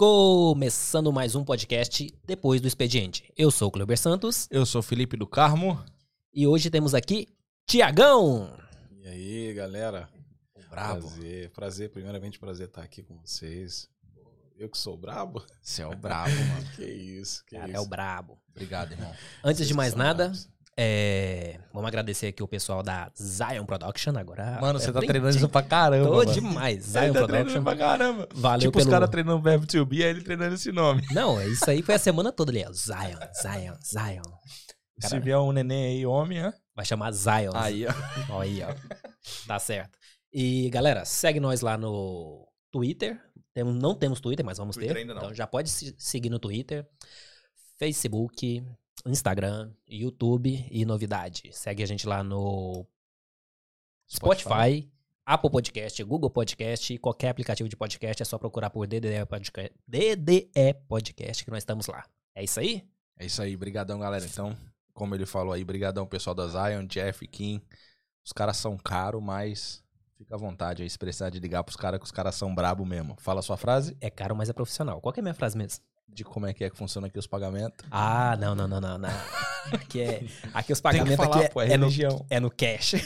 Começando mais um podcast depois do expediente. Eu sou o Cleber Santos Eu sou Felipe do Carmo. e hoje temos aqui Tiagão. E aí, galera? Brabo. Prazer, prazer, primeiramente prazer estar aqui com vocês. Eu que sou brabo? Você é o brabo, mano. Que isso, que Cara, isso. é o brabo. Obrigado, irmão. Antes Vocês de mais nada, bravos. É, vamos agradecer aqui o pessoal da Zion Production agora. Mano, você é tá bem- treinando isso pra caramba. Tô mano. demais. Zion tá Production. pra caramba. Valeu tipo pelo... os caras treinando o verbo to be, aí ele treinando esse nome. Não, isso aí foi a semana toda ali. ó. Zion, Zion, Zion. Se Cara- vier um neném aí, homem, hã? Vai chamar Zion. Aí, ó. Aí, ó. Tá certo. E, galera, segue nós lá no Twitter. Temos, não temos Twitter, mas vamos Twitter ter. Então já pode se seguir no Twitter, Facebook, Instagram, YouTube e novidade. Segue a gente lá no Spotify, Apple Podcast, Google Podcast e qualquer aplicativo de podcast. É só procurar por DDE Podcast, DDE Podcast que nós estamos lá. É isso aí? É isso aí, brigadão, galera. Então, como ele falou aí, brigadão pessoal da Zion, Jeff, Kim. Os caras são caros, mas fica à vontade aí se precisar de ligar pros caras, que os caras são brabo mesmo. Fala a sua frase É caro, mas é profissional. Qual que é a minha frase mesmo? De como é que é que funciona aqui os pagamentos. Ah, não, não, não, não, não. Aqui é. Aqui os Tem que pagamentos falar, aqui pô, é, é é no, é no cash.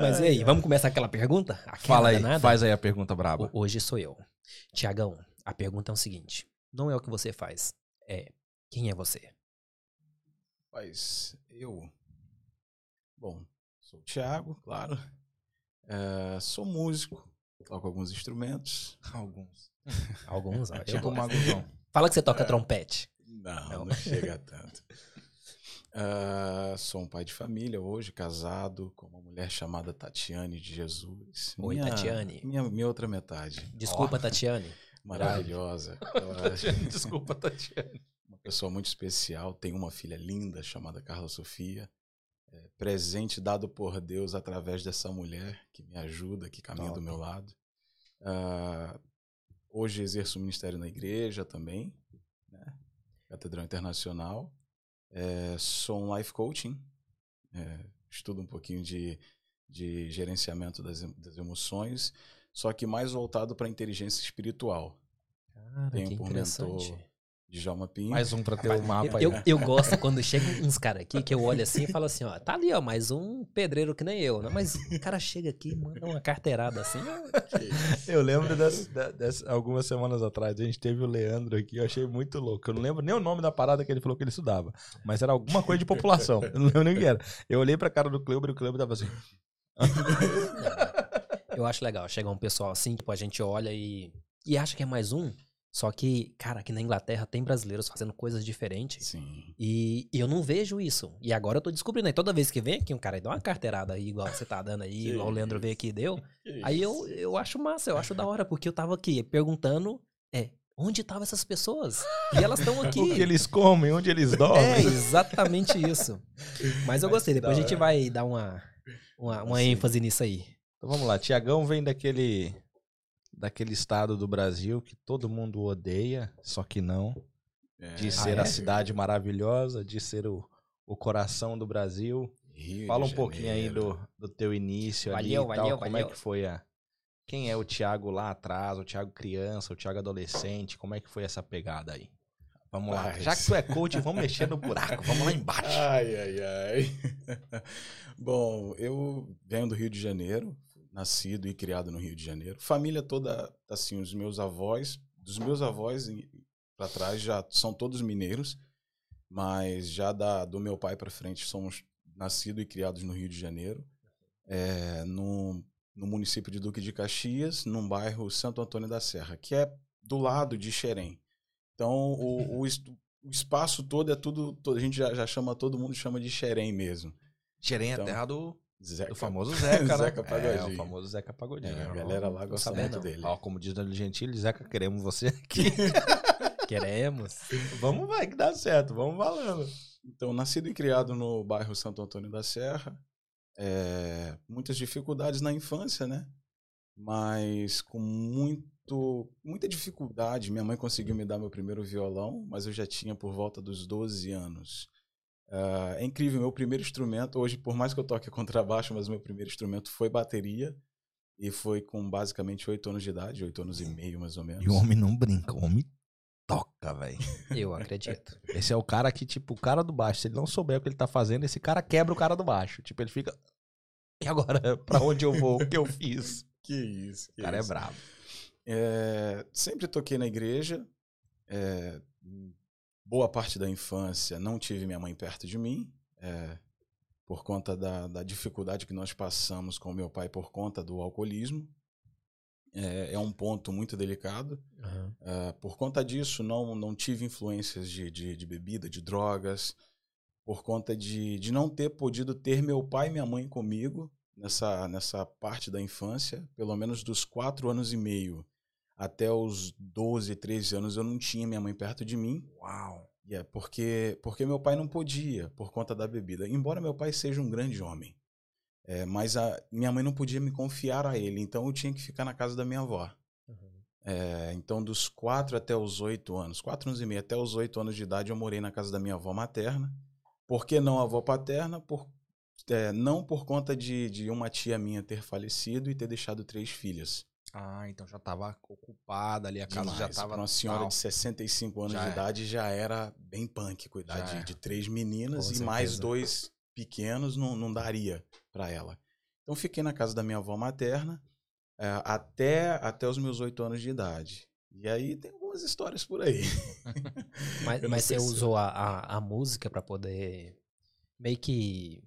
Mas e aí, vamos começar aquela pergunta? Aquela Fala aí, danada? faz aí a pergunta braba. Ho- Hoje sou eu. Tiagão, a pergunta é o seguinte: não é o que você faz, é quem é você? Mas eu. Bom, sou o Thiago, claro. É, sou músico, toco alguns instrumentos. Alguns. Alguns, ó, eu Tipo o gosto. Maguzão. Fala que você toca trompete. Não, Não. não, chega tanto. É, sou um pai de família hoje, casado com uma mulher chamada Tatiane de Jesus. Oi, Tatiane. Minha, minha outra metade. Desculpa, Tatiane. Maravilhosa. Desculpa, Tatiana. uma pessoa muito especial, tem uma filha linda chamada Carla Sofia. É, presente dado por Deus através dessa mulher que me ajuda, que caminha Top. do meu lado. Ah, hoje exerço o ministério na igreja também, né? Catedral Internacional. É, sou um life coaching, é, estudo um pouquinho de, de gerenciamento das, das emoções, só que mais voltado para a inteligência espiritual. Cara, Tenho que por interessante. mentor Djalma Pinho. Mais um pra ter o mapa aí. Eu, eu gosto quando chegam uns caras aqui que eu olho assim e falo assim, ó, tá ali, ó, mais um pedreiro que nem eu, né? Mas o cara chega aqui e manda uma carteirada assim. Eu lembro das, da- das- algumas semanas atrás, a gente teve o Leandro aqui, eu achei muito louco. Eu não lembro nem o nome da parada que ele falou que ele estudava, mas era alguma coisa de população. Eu não lembro nem o que era. Eu olhei pra cara do Cleber e o Cleber tava assim. Eu acho legal. Chega um pessoal assim, tipo, a gente olha e, e acha que é mais um. Só que, cara, aqui na Inglaterra tem brasileiros fazendo coisas diferentes. Sim. E, e eu não vejo isso. E agora eu tô descobrindo aí. Toda vez que vem aqui um cara e dá uma carteirada aí, igual você tá dando aí, igual o Leandro veio aqui e deu. Aí eu, eu acho massa, eu acho da hora, porque eu tava aqui perguntando, é, onde estavam essas pessoas? E elas estão aqui. O que eles comem, onde eles dormem. É, exatamente isso. Mas eu gostei, depois a gente vai dar uma, uma, uma Sim. ênfase nisso aí. Então vamos lá, Tiagão vem daquele daquele estado do Brasil que todo mundo odeia, só que não, É, de Ah, ser é? a cidade maravilhosa, de ser o, o coração do Brasil. Rio Fala um pouquinho aí do, do teu início ali Valeu, e tal, valeu, como valeu. é que foi a quem é o Thiago lá atrás, o Thiago criança, o Thiago adolescente, como é que foi essa pegada aí? Vamos lá. Rapaz. Já que tu é coach, vamos mexer no buraco, vamos lá embaixo. Ai, ai, ai. Bom, eu venho do Rio de Janeiro, nascido e criado no Rio de Janeiro. Família toda, assim, os meus avós, dos meus avós para trás já são todos mineiros, mas já da, do meu pai para frente somos nascidos e criados no Rio de Janeiro, é, no, no município de Duque de Caxias, num bairro Santo Antônio da Serra, que é do lado de Xerém. Então, o, o, es- o espaço todo é tudo, a gente já, já chama, todo mundo chama de Xerém mesmo. Xerém é Então, terra do, Zeca. do famoso Zeca, né? Zeca Pagodinho. É, o famoso Zeca Pagodinho. É, a galera lá gosta muito dele. Ó, como diz Danilo Gentili, Zeca, queremos você aqui. Queremos. vamos, vai que dá certo, vamos falando. Então, nascido e criado no bairro Santo Antônio da Serra, é, muitas dificuldades na infância, né? Mas com muito, muita dificuldade. Minha mãe conseguiu me dar meu primeiro violão, mas eu já tinha por volta dos 12 anos. Ah, é incrível, meu primeiro instrumento, hoje, por mais que eu toque contrabaixo, mas meu primeiro instrumento foi bateria. E foi com basicamente oito anos de idade, oito anos e meio mais ou menos. E o homem não brinca, o homem toca, velho. Eu acredito. Esse é o cara que, tipo, o cara do baixo, se ele não souber o que ele tá fazendo, esse cara quebra o cara do baixo. Tipo, ele fica. E agora, pra onde eu vou? O que eu fiz? Que isso. Que O cara é isso. brabo. É, sempre toquei na igreja. é, boa parte da infância não tive minha mãe perto de mim. é, por conta da, da dificuldade que nós passamos com meu pai por conta do alcoolismo. É, é um ponto muito delicado. Aham. É, por conta disso, não, não tive influências de, de, de bebida, de drogas. Por conta de, de não ter podido ter meu pai e minha mãe comigo nessa, nessa parte da infância, pelo menos dos quatro anos e meio até os 12, 13 anos, eu não tinha minha mãe perto de mim. Uau. E é porque, porque meu pai não podia, por conta da bebida. Embora meu pai seja um grande homem. É, mas a, minha mãe não podia me confiar a ele, então eu tinha que ficar na casa da minha avó. Uhum. É, então, dos quatro até os oito anos, quatro anos e meio até os oito anos de idade, eu morei na casa da minha avó materna. Por que não a avó paterna? Por, é, não por conta de, de uma tia minha ter falecido e ter deixado três filhas. Ah, então já tava ocupada ali, a casa já Demais. tava. Pra uma senhora tal. de 65 anos Já de é. idade já era bem punk cuidar Já de, é. de três meninas Com e mais certeza. dois pequenos não, não daria para ela. Então fiquei na casa da minha avó materna é, até, até os meus oito anos de idade. E aí tem algumas histórias por aí. Mas, mas você se- usou a, a, a música pra poder meio que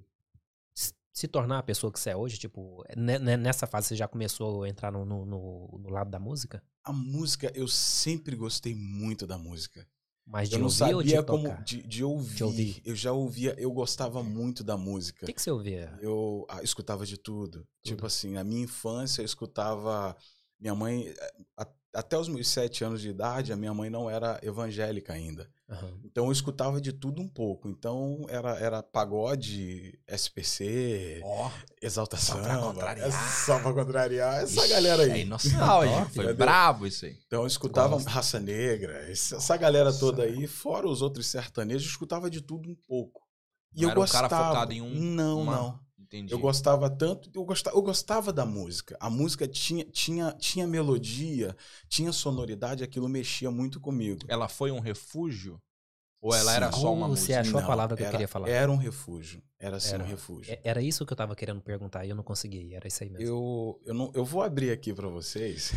se tornar a pessoa que você é hoje? Tipo, ne- ne- nessa fase você já começou a entrar no, no, no- no lado da música? A música, eu sempre gostei muito da música. Mais de eu não ouvir ou de sabia tocar? como de, de ouvir. De ouvir. Eu já ouvia, eu gostava muito da música. O que, que você ouvia? Eu ah, escutava de tudo. Tipo assim, na minha infância eu escutava. Minha mãe, eh, a- até os meus sete anos de idade, a minha mãe não era evangélica ainda. Aham. Então eu escutava de tudo um pouco. Então era, era pagode, SPC, Exalta Só pra contrariar. é Só pra contrariar essa galera É aí. nostálgico. Top, Foi entendeu? brabo isso aí. Então eu escutava Gosto. Raça Negra, essa, essa galera Nossa, toda aí, fora os outros sertanejos, eu escutava de tudo um pouco. E Não eu era um cara gostava. focado em um- Não, uma- não. Entendi. Eu gostava tanto, eu gostava, eu gostava da música. A música tinha, tinha, tinha melodia, tinha sonoridade, aquilo mexia muito comigo. Ela foi um refúgio? Ou ela era Sim. só uma Oh, você música? achou a Não, palavra que eu era- queria falar. Era um refúgio. Era sim Era. um refúgio. É- Era isso que eu tava querendo perguntar e eu não consegui. Era isso aí mesmo. Eu, eu, não, eu vou abrir aqui pra vocês.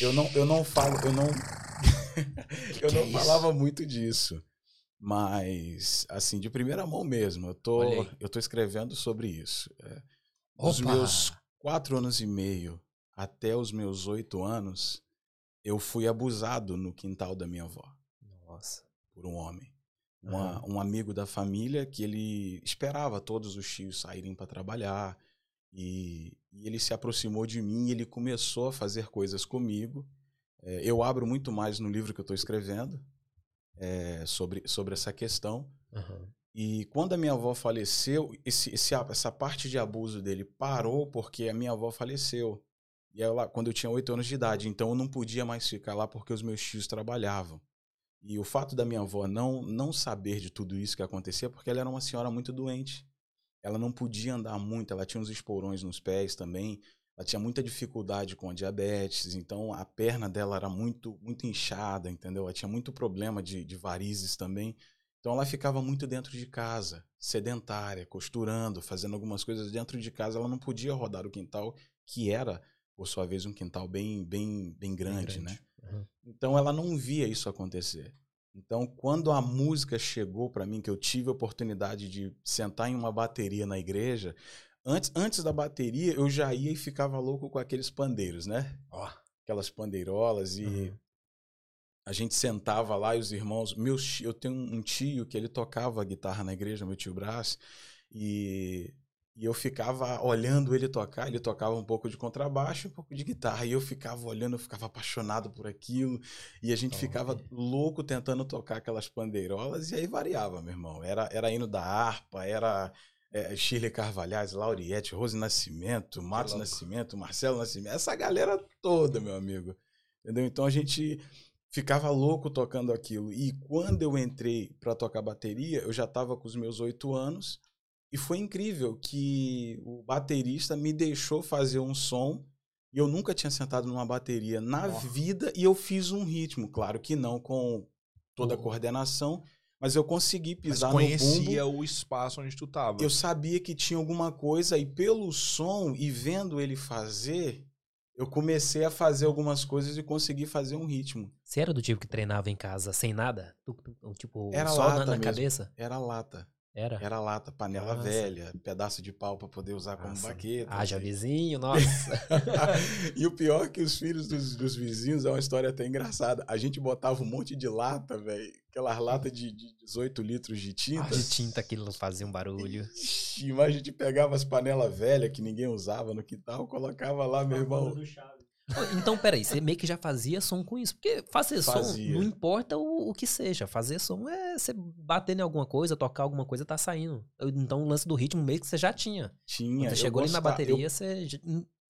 Eu não, eu não falo, eu não, eu que não é falava muito disso. Mas, assim, de primeira mão mesmo, eu tô, eu tô escrevendo sobre isso. É, Opa! meus quatro anos e meio até os meus oito anos, eu fui abusado no quintal da minha avó Nossa. por um homem. Uma- Aham. Um amigo da família que ele esperava todos os tios saírem para trabalhar e, e ele se aproximou de mim e ele começou a fazer coisas comigo. É, eu abro muito mais no livro que eu estou escrevendo é, sobre, sobre essa questão. Aham. E quando a minha avó faleceu, esse, esse- essa parte de abuso dele parou porque a minha avó faleceu. E ela, quando eu tinha oito anos de idade, então eu não podia mais ficar lá porque os meus tios trabalhavam. E o fato da minha avó não, não saber de tudo isso que acontecia, porque ela era uma senhora muito doente. Ela não podia andar muito, ela tinha uns esporões nos pés também. Ela tinha muita dificuldade com a diabetes, então a perna dela era muito, muito inchada, entendeu? Ela tinha muito problema de, de varizes também. Então ela ficava muito dentro de casa, sedentária, costurando, fazendo algumas coisas dentro de casa. Ela não podia rodar o quintal, que era, por sua vez, um quintal bem, bem, bem grande, né? Aham. Então ela não via isso acontecer. Então, quando a música chegou para mim, que eu tive a oportunidade de sentar em uma bateria na igreja, antes, antes da bateria eu já ia e ficava louco com aqueles pandeiros, né? Ó. Aquelas pandeirolas e Aham. a gente sentava lá e os irmãos, meus, eu tenho um tio que ele tocava guitarra na igreja, meu tio Brás, e, e eu ficava olhando ele tocar, ele tocava um pouco de contrabaixo, um pouco de guitarra, e eu ficava olhando, eu ficava apaixonado por aquilo, e a gente Top. ficava louco tentando tocar aquelas pandeirolas, e aí variava, meu irmão, era, era hino da harpa, era é, Shirley Carvalhais, Lauriette, Rose Nascimento, Matos louco. Nascimento, Marcelo Nascimento, essa galera toda, meu amigo, entendeu? Então a gente ficava louco tocando aquilo. E quando eu entrei para tocar bateria, eu já estava com os meus oito anos e foi incrível que o baterista me deixou fazer um som e eu nunca tinha sentado numa bateria na Nossa. vida e eu fiz um ritmo. Claro que não com toda a coordenação, mas eu consegui Mas pisar no bumbo. conhecia o espaço onde tu tava. Eu sabia que tinha alguma coisa e pelo som e vendo ele fazer, eu comecei a fazer algumas coisas e consegui fazer um ritmo. Você era do tipo que treinava em casa sem nada? Tipo, Era só na, lata na mesmo. cabeça? Era lata. Era? Era lata, panela Nossa. velha, pedaço de pau para poder usar como Nossa. baqueta. Ah, já assim. vizinho, nossa. e o pior é que os filhos dos, dos vizinhos é uma história até engraçada. A gente botava um monte de lata, velho. Aquelas latas de, de 18 litros de tinta. de tinta aquilo fazia um barulho. Ixi, mas a gente pegava as panelas velhas que ninguém usava no quintal, colocava lá, meu irmão. Então, peraí, você meio que já fazia som com isso. Porque fazer som, Fazia. não importa o, o que seja. Fazer som é você bater em alguma coisa, tocar alguma coisa, tá saindo. Então, o lance do ritmo meio que você já tinha. Tinha. Quando você chegou ali na bateria, eu- você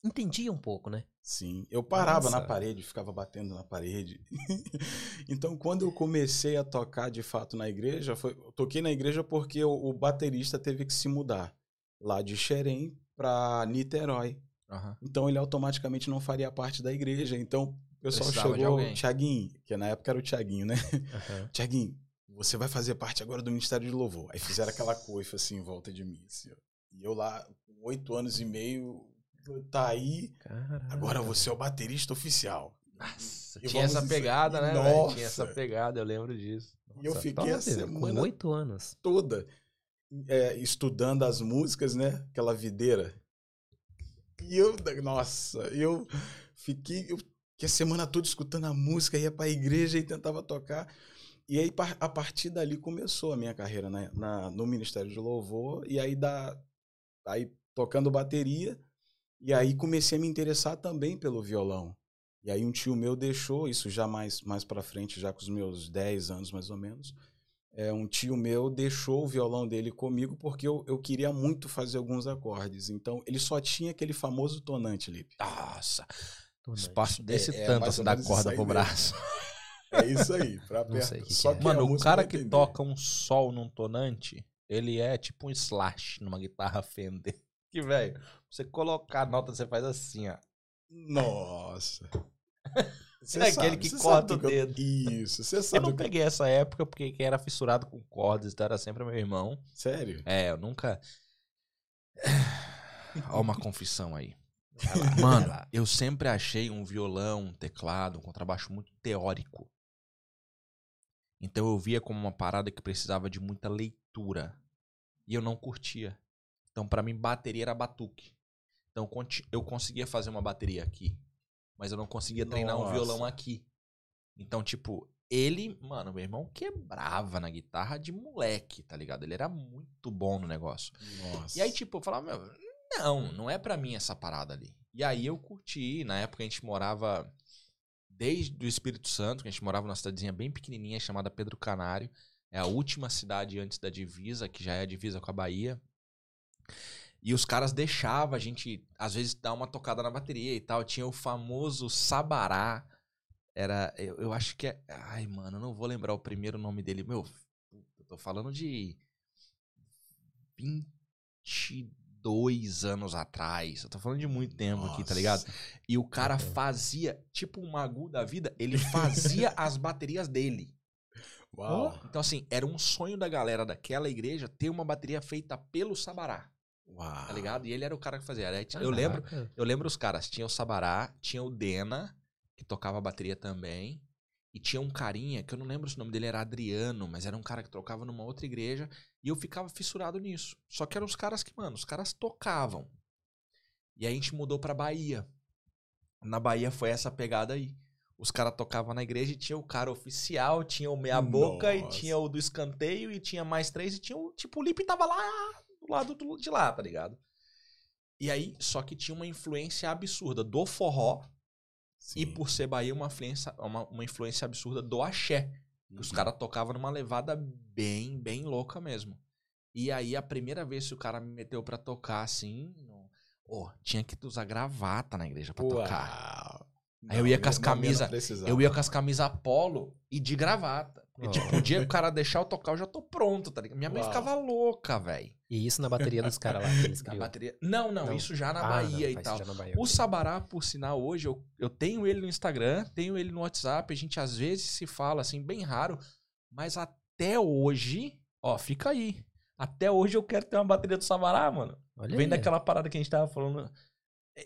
entendia um pouco, né? Sim, eu parava na Nossa. parede, ficava batendo na parede. então, quando eu comecei a tocar de fato na igreja, foi, toquei na igreja porque o, o baterista teve que se mudar lá de Xerém para Niterói. Aham. Então, ele automaticamente não faria parte da igreja. Então, o pessoal Precisava chegou. Tiaguinho, que na época era o Tiaguinho, né? Aham. Tiaguinho, você vai fazer parte agora do Ministério de Louvor. Aí fizeram aquela coifa assim em volta de mim. assim. E eu lá, com oito anos e meio, tá aí. Caraca. Agora você é o baterista oficial. Nossa, E tinha essa dizer- pegada, né? Nossa. Tinha essa pegada, eu lembro disso. E eu Nossa, fiquei a semana Com oito anos. toda é, estudando as músicas, né? Aquela videira. E eu, nossa, eu fiquei eu, a semana toda escutando a música, ia pra igreja e tentava tocar. E aí, a partir dali, começou a minha carreira na, na- no Ministério de Louvor. E aí, da, aí, tocando bateria. E aí, comecei a me interessar também pelo violão. E aí, um tio meu deixou, isso já mais, mais pra frente, já com os meus 10 anos mais ou menos é, um tio meu deixou o violão dele comigo porque eu, eu queria muito fazer alguns acordes. Então, ele só tinha aquele famoso tonante, Lipe. Nossa, Tonante. espaço desse É, é tanto mais assim da corda pro braço. É isso aí, pra que Só que é. que Mano, o cara que entender. toca um sol num tonante, ele é tipo um slash numa guitarra Fender. Que, velho, você colocar a nota, você faz assim, ó. Nossa. Você É aquele que corta sabe o que eu- dedo. Isso, você Eu sabe não o que... peguei essa época porque quem era fissurado com cordas então era sempre meu irmão. Sério? É, eu nunca. Ó, uma confissão aí. Mano, eu sempre achei um violão, um teclado, um contrabaixo muito teórico. Então eu via como uma parada que precisava de muita leitura. E eu não curtia. Então pra mim bateria era batuque. Então eu conseguia fazer uma bateria aqui, mas eu não conseguia treinar um Nossa. violão aqui. Então, tipo, ele, mano, meu irmão quebrava na guitarra de moleque, tá ligado? Ele era muito bom no negócio. Nossa. E aí, tipo, eu falava, meu, não, não é pra mim essa parada ali. E aí eu curti, na época a gente morava desde o Espírito Santo, que a gente morava numa cidadezinha bem pequenininha chamada Pedro Canário. É a última cidade antes da divisa, que já é a divisa com a Bahia. E os caras deixavam a gente, às vezes, dar uma tocada na bateria e tal. Tinha o famoso Sabará. Era, eu, eu acho que é. Ai, mano, eu não vou lembrar o primeiro nome dele. Meu, eu tô falando de 22 anos atrás. Eu tô falando de muito tempo aqui, tá ligado? E o cara fazia, tipo um Magu da vida, ele fazia as baterias dele. Uau. Então, assim, era um sonho da galera daquela igreja ter uma bateria feita pelo Sabará, Uau. tá ligado? E ele era o cara que fazia. Aí, Eu lembro, eu lembro os caras, tinha o Sabará, tinha o Dena, que tocava bateria também, e tinha um carinha, que eu não lembro se o nome dele era Adriano, mas era um cara que tocava numa outra igreja, e eu ficava fissurado nisso. Só que eram os caras que, mano, os caras tocavam. E aí a gente mudou pra Bahia. Na Bahia foi essa pegada aí. Os caras tocavam na igreja e tinha o cara oficial, tinha o meia boca e Nossa. tinha o do escanteio e tinha mais três e tinha o, tipo, o Lipe tava lá lado do- de lá, tá ligado? E aí, só que tinha uma influência absurda do forró Sim. e por ser Bahia uma influência, uma, uma influência absurda do axé. que Os Uhum. caras tocavam numa levada bem, bem louca mesmo. E aí, a primeira vez que o cara me meteu pra tocar assim. Ô, tinha que usar gravata na igreja pra tocar. Uau. Aí eu ia com as na minha não camisa- precisava. Eu ia com as camisas polo e de gravata. E, tipo, o dia que o cara deixar eu tocar, eu já tô pronto, tá ligado? Minha mãe Uau. ficava louca, velho. E isso na bateria dos caras lá que eles bateria. Não, não, Não. isso já na Ah, Bahia não, e tal. Bahia, O ok. Sabará, por sinal, hoje eu, eu tenho ele no Instagram, tenho ele no WhatsApp, a gente às vezes se fala assim, bem raro, mas até hoje, ó, fica aí. Até hoje eu quero ter uma bateria do Sabará, mano. Olha Vem aí. daquela parada que a gente tava falando.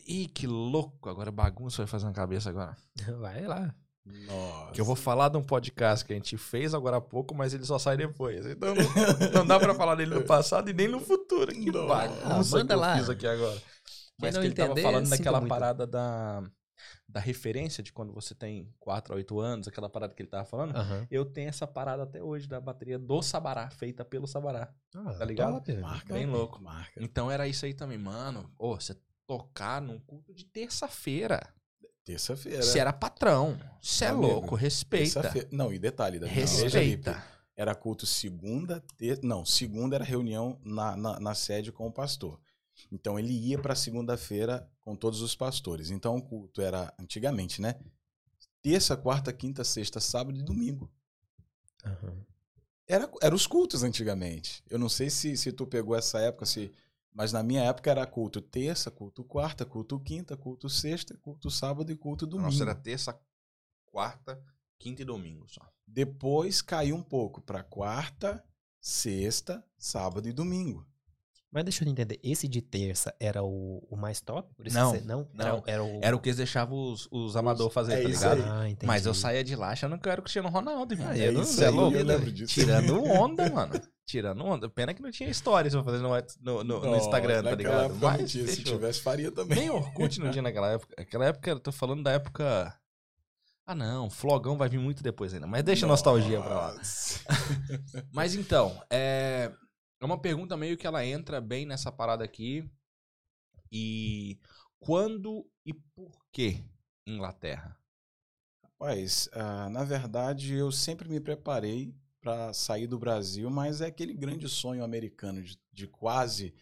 Ih, que louco. Agora bagunça vai fazer na cabeça agora. Vai lá. Nossa. Que eu vou falar de um podcast que a gente fez agora há pouco, mas ele só sai depois. Então não, não dá pra falar dele no passado e nem no futuro. Que bagunça Ah, que eu lá. fiz aqui agora. Mas não que ele tava falando daquela muito. parada da, da referência de quando você tem 4 a 8 anos, aquela parada que ele tava falando. Aham. Eu tenho essa parada até hoje da bateria do Sabará, feita pelo Sabará. Ah, Tá ligado? top. Marca, Bem louco. Marca. Então era isso aí também, mano. Ô, você tocar num culto de terça-feira. Terça-feira. Você era patrão. Você é louco, respeita. Não, e detalhe, da igreja, Respeita. Era culto segunda, ter... não, segunda era reunião na, na, na sede com o pastor. Então ele ia para segunda-feira com todos os pastores. Então o culto era antigamente, né? Terça, quarta, quinta, sexta, sábado e domingo. Aham. Era, era os cultos antigamente. Eu não sei se, se tu pegou essa época, se, mas na minha época era culto terça, culto quarta, culto quinta, culto sexta, culto sábado e culto domingo. Nossa, era terça, quarta, quinta e domingo só. Depois caiu um pouco para quarta, sexta, sábado e domingo. Mas deixa eu entender, esse de terça era o, o mais top? Por isso Não, que você- não, não. Era, era o... Era o que eles deixavam os, os amadores fazer, é tá ligado? aí. Ah, entendi. Mas eu saía de lá achando que eu era o Cristiano Ronaldo, irmão. Ah, eu é não é louco. eu lembro disso. Tirando onda, mano. Tirando onda. Pena que não tinha stories pra fazer no, no, no- no Não, Instagram, tá ligado? época não Mas tinha. Se tivesse, faria também. Nem Orkut não tinha naquela época. Aquela época, eu tô falando da época... Ah, não. Flogão vai vir muito depois ainda. Mas deixa a nostalgia pra lá. Nossa. Mas então, é... é uma pergunta meio que ela entra bem nessa parada aqui. E quando e por que Inglaterra? Rapaz, ah, na verdade, eu sempre me preparei para sair do Brasil, mas é aquele grande sonho americano de, de quase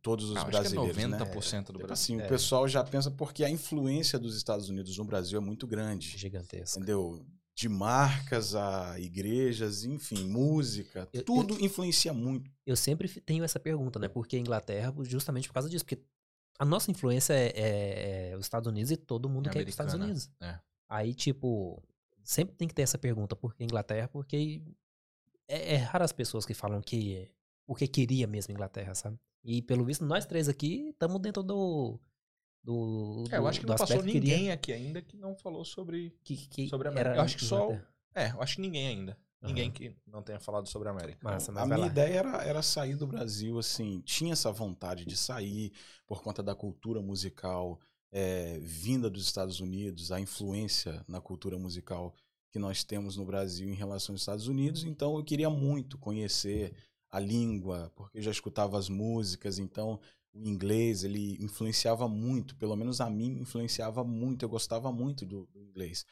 todos os Ah, acho brasileiros, que é 90% né? do Tipo Brasil. assim, É. o pessoal já pensa porque a influência dos Estados Unidos no Brasil é muito grande, Gigantesco. entendeu? De marcas a igrejas, enfim, música, Eu- tudo influencia muito. Eu sempre tenho essa pergunta, né? Por que Inglaterra? Justamente por causa disso. Porque a nossa influência é, é- é os Estados Unidos e todo mundo É quer ir para os Estados Unidos. é. Aí, tipo, sempre tem que ter essa pergunta. Por que Inglaterra? Porque é, é raro as pessoas que falam que... Porque queria mesmo Inglaterra, sabe? E pelo visto, nós três aqui estamos dentro do... do, É, eu acho que do não passou ninguém queria- aqui ainda que não falou sobre. que, que sobre a América. era Eu acho que só-. É, eu acho que ninguém ainda. Ninguém Aham. que não tenha falado sobre a América. Massa, mas a minha lá. ideia era, era sair do Brasil, assim, tinha essa vontade de sair por conta da cultura musical é, vinda dos Estados Unidos, a influência na cultura musical que nós temos no Brasil em relação aos Estados Unidos. Então, eu queria muito conhecer a língua, porque eu já escutava as músicas, então o inglês ele influenciava muito, pelo menos a mim influenciava muito, eu gostava muito do, do inglês.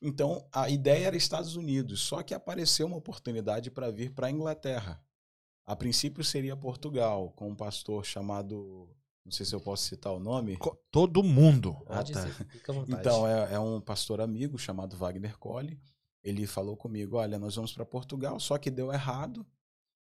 Então a ideia era Estados Unidos, só que apareceu uma oportunidade para vir para a Inglaterra. A princípio seria Portugal, com um pastor chamado, não sei se eu posso citar o nome. Co- Todo mundo. Ah, tá. fica à vontade. Então, é, é um pastor amigo chamado Wagner Colli. Ele falou comigo: olha, nós vamos para Portugal, só que deu errado.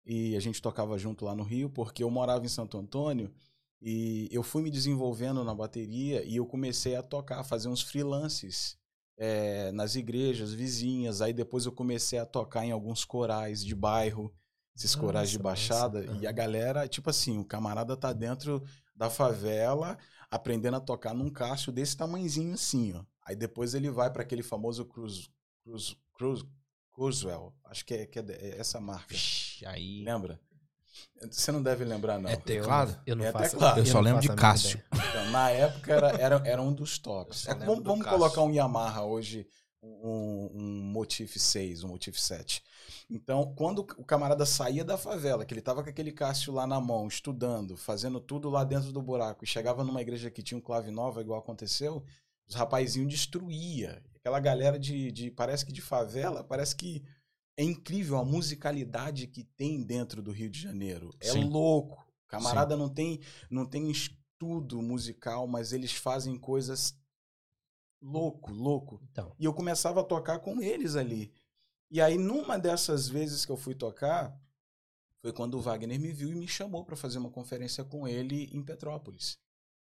E a gente tocava junto lá no Rio, porque eu morava em Santo Antônio e eu fui me desenvolvendo na bateria e eu comecei a tocar, a fazer uns freelances é, nas igrejas vizinhas. Aí depois eu comecei a tocar em alguns corais de bairro, esses corais de Nossa, baixada. massa. E a galera, tipo assim, o camarada tá dentro da favela aprendendo a tocar num cássio desse tamanhozinho assim, ó. Aí depois ele vai para aquele famoso Cruz, Cruz, Cruz, Cruisewell. Acho que é, que é é essa marca. Vixe, aí. Lembra? Você não deve lembrar, não. É teclado? Eu não É faço. teclado. Eu só lembro de Cássio. Então, na época era, era, era um dos tops. É, vamos do vamos colocar um Yamaha hoje, um, um Motif 6, um Motif 7. Então, quando o camarada saía da favela, que ele tava com aquele Cássio lá na mão, estudando, fazendo tudo lá dentro do buraco, e chegava numa igreja que tinha um clave nova, igual aconteceu, os rapazinhos destruía. Aquela galera de, de parece que de favela, parece que é incrível a musicalidade que tem dentro do Rio de Janeiro. É Sim. louco. O camarada não tem não tem estudo musical, mas eles fazem coisas louco, louco. Então, E eu começava a tocar com eles ali. E aí, numa dessas vezes que eu fui tocar, foi quando o Wagner me viu e me chamou para fazer uma conferência com ele em Petrópolis.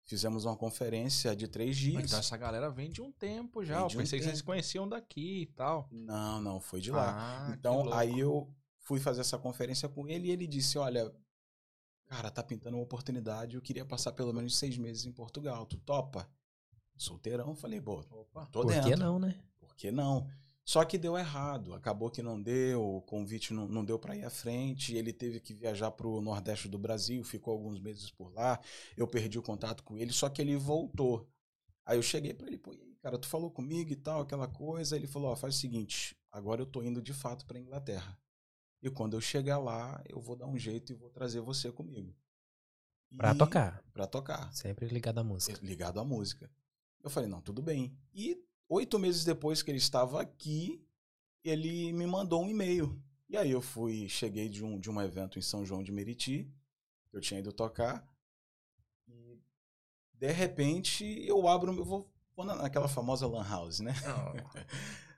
Fizemos uma conferência de três dias. Então essa galera vem de um tempo já. Vem Eu de um pensei que vocês conheciam daqui e tal. Não, não, foi de lá. Ah, então, aí eu fui fazer essa conferência com ele e ele disse: Olha, cara, tá pintando uma oportunidade. Eu queria passar pelo menos seis meses em Portugal. Tu topa? Solteirão. Falei, pô, Opa. tô Por dentro. que não, né? Por que não? Só que deu errado. Acabou que não deu, o convite não, não deu para ir à frente. Ele teve que viajar para o Nordeste do Brasil, ficou alguns meses por lá. Eu perdi o contato com ele, só que ele voltou. Aí eu cheguei para ele, pô, e aí, cara, tu falou comigo e tal, aquela coisa. Ele falou: Ó, faz o seguinte, agora eu tô indo de fato para Inglaterra. E quando eu chegar lá, eu vou dar um jeito e vou trazer você comigo. Pra tocar. Para tocar Sempre ligado à música. ligado à música. Eu falei, não, tudo bem. E oito meses depois que ele estava aqui, ele me mandou um e-mail. E aí eu fui, cheguei de um, de um evento em São João de Meriti, eu tinha ido tocar, e de repente eu abro, eu vou, vou na- naquela famosa lan house, né?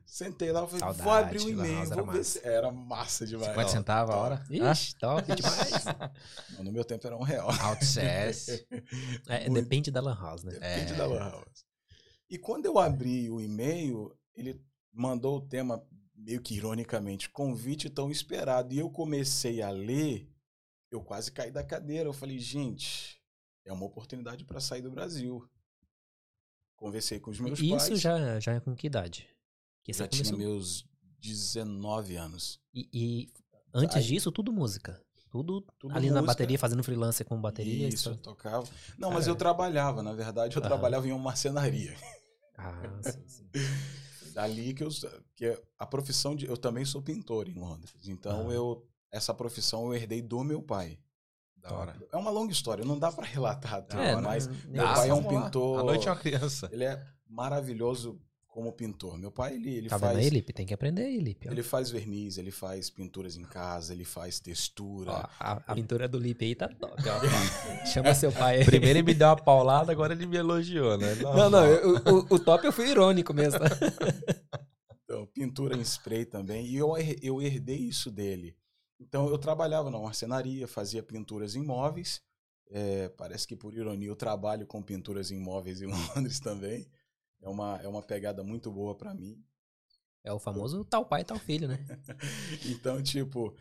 Sentei lá, falei, vou Saudade, abrir o e-mail, vou ver se... Era massa demais. 50 centavos a hora? Ixi, top demais. No meu tempo era um real. Outcess. É, Muito. depende da Lan House, né? Depende É. da Lan House. E quando eu abri o e-mail, ele mandou o tema, meio que ironicamente, convite tão esperado. E eu comecei a ler, eu quase caí da cadeira. Eu falei, gente, é uma oportunidade para sair do Brasil. Conversei com os meus Isso pais. já, já é com que idade? Que já tinha começou. meus 19 anos. E, e antes Aí- disso, tudo música. Tudo, Tudo ali na música. bateria, fazendo freelance com bateria. Isso, eu tocava. Não, mas Cara. eu trabalhava, na verdade, eu Aham. trabalhava em uma marcenaria. Ah, sim, sim. Dali que eu que é a profissão de eu também sou pintor em Londres. Então Aham. eu essa profissão eu herdei do meu pai. Da hora. É uma longa história, não dá pra relatar tudo, É, mas não- meu Dá, pai é um pintor. A noite é uma criança. Ele é maravilhoso como pintor. Meu pai ele, ele Tá vendo faz aí, Lipe? Tem que aprender aí, Lipe. ó. ele faz verniz, ele faz pinturas em casa, ele faz textura. Ó, a, a pintura do Lipe aí tá top. ó. Chama seu pai aí. Primeiro ele me deu uma paulada, agora ele me elogiou, né? Não, não, eu- o, o top eu fui irônico mesmo. Então, pintura em spray também. E eu, eu herdei isso dele. Então, eu trabalhava na marcenaria, fazia pinturas em móveis. É, parece que, por ironia, eu trabalho com pinturas em móveis em Londres também. É uma, é uma pegada muito boa para mim. É o famoso tal pai, tal filho, né? Então, tipo,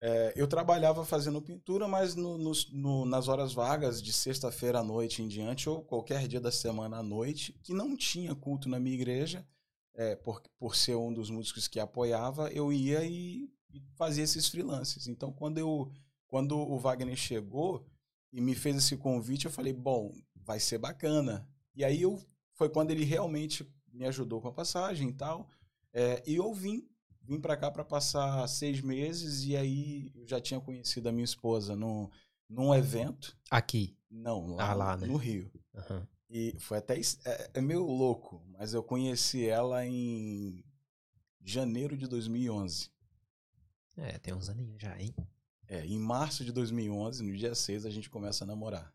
é, eu trabalhava fazendo pintura, mas no- nos- no- nas horas vagas, de sexta-feira à noite em diante, ou qualquer dia da semana à noite, que não tinha culto na minha igreja, é, por, por ser um dos músicos que apoiava, eu ia e, e fazia esses freelances. Então, quando, eu, quando o Wagner chegou e me fez esse convite, eu falei, bom, vai ser bacana. E aí eu, foi quando ele realmente me ajudou com a passagem e tal. É, e eu vim vim para cá para passar seis meses e aí eu já tinha conhecido a minha esposa num, num evento. Aqui. Não, lá, Ah, lá, né? no Rio. Aham. E foi até. É, é meio louco, mas eu conheci ela em janeiro de 2011. É, tem uns aninhos já, hein? É, em março de 2011, no dia 6, a gente começa a namorar.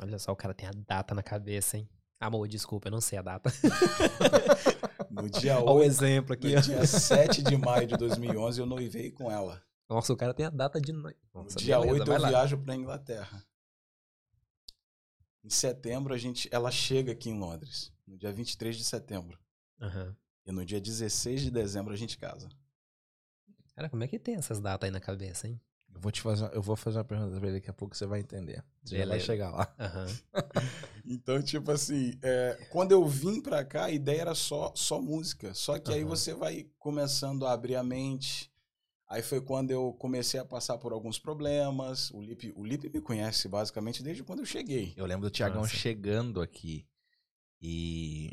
Olha só, o cara tem a data na cabeça, hein? Amor, desculpa, eu não sei a data. No dia Olha o 8, exemplo aqui, no dia 7 de maio de 2011, eu noivei com ela. Nossa, o cara tem a data de noite. No dia beleza, 8 vai eu lá. viajo para Inglaterra. Em setembro a gente, ela chega aqui em Londres, no dia 23 de setembro. Aham. E no dia 16 de dezembro a gente casa. Cara, como é que tem essas datas aí na cabeça, hein? Eu vou te fazer, eu vou fazer uma pergunta pra ele daqui a pouco, você vai entender. Você vai chegar lá. Aham. Então, tipo assim, é, quando eu vim pra cá, a ideia era só, só música. Só que aí Aham. você vai começando a abrir a mente. Aí foi quando eu comecei a passar por alguns problemas. O Lipe, o Lipe me conhece basicamente desde quando eu cheguei. Eu lembro do Tiagão chegando aqui e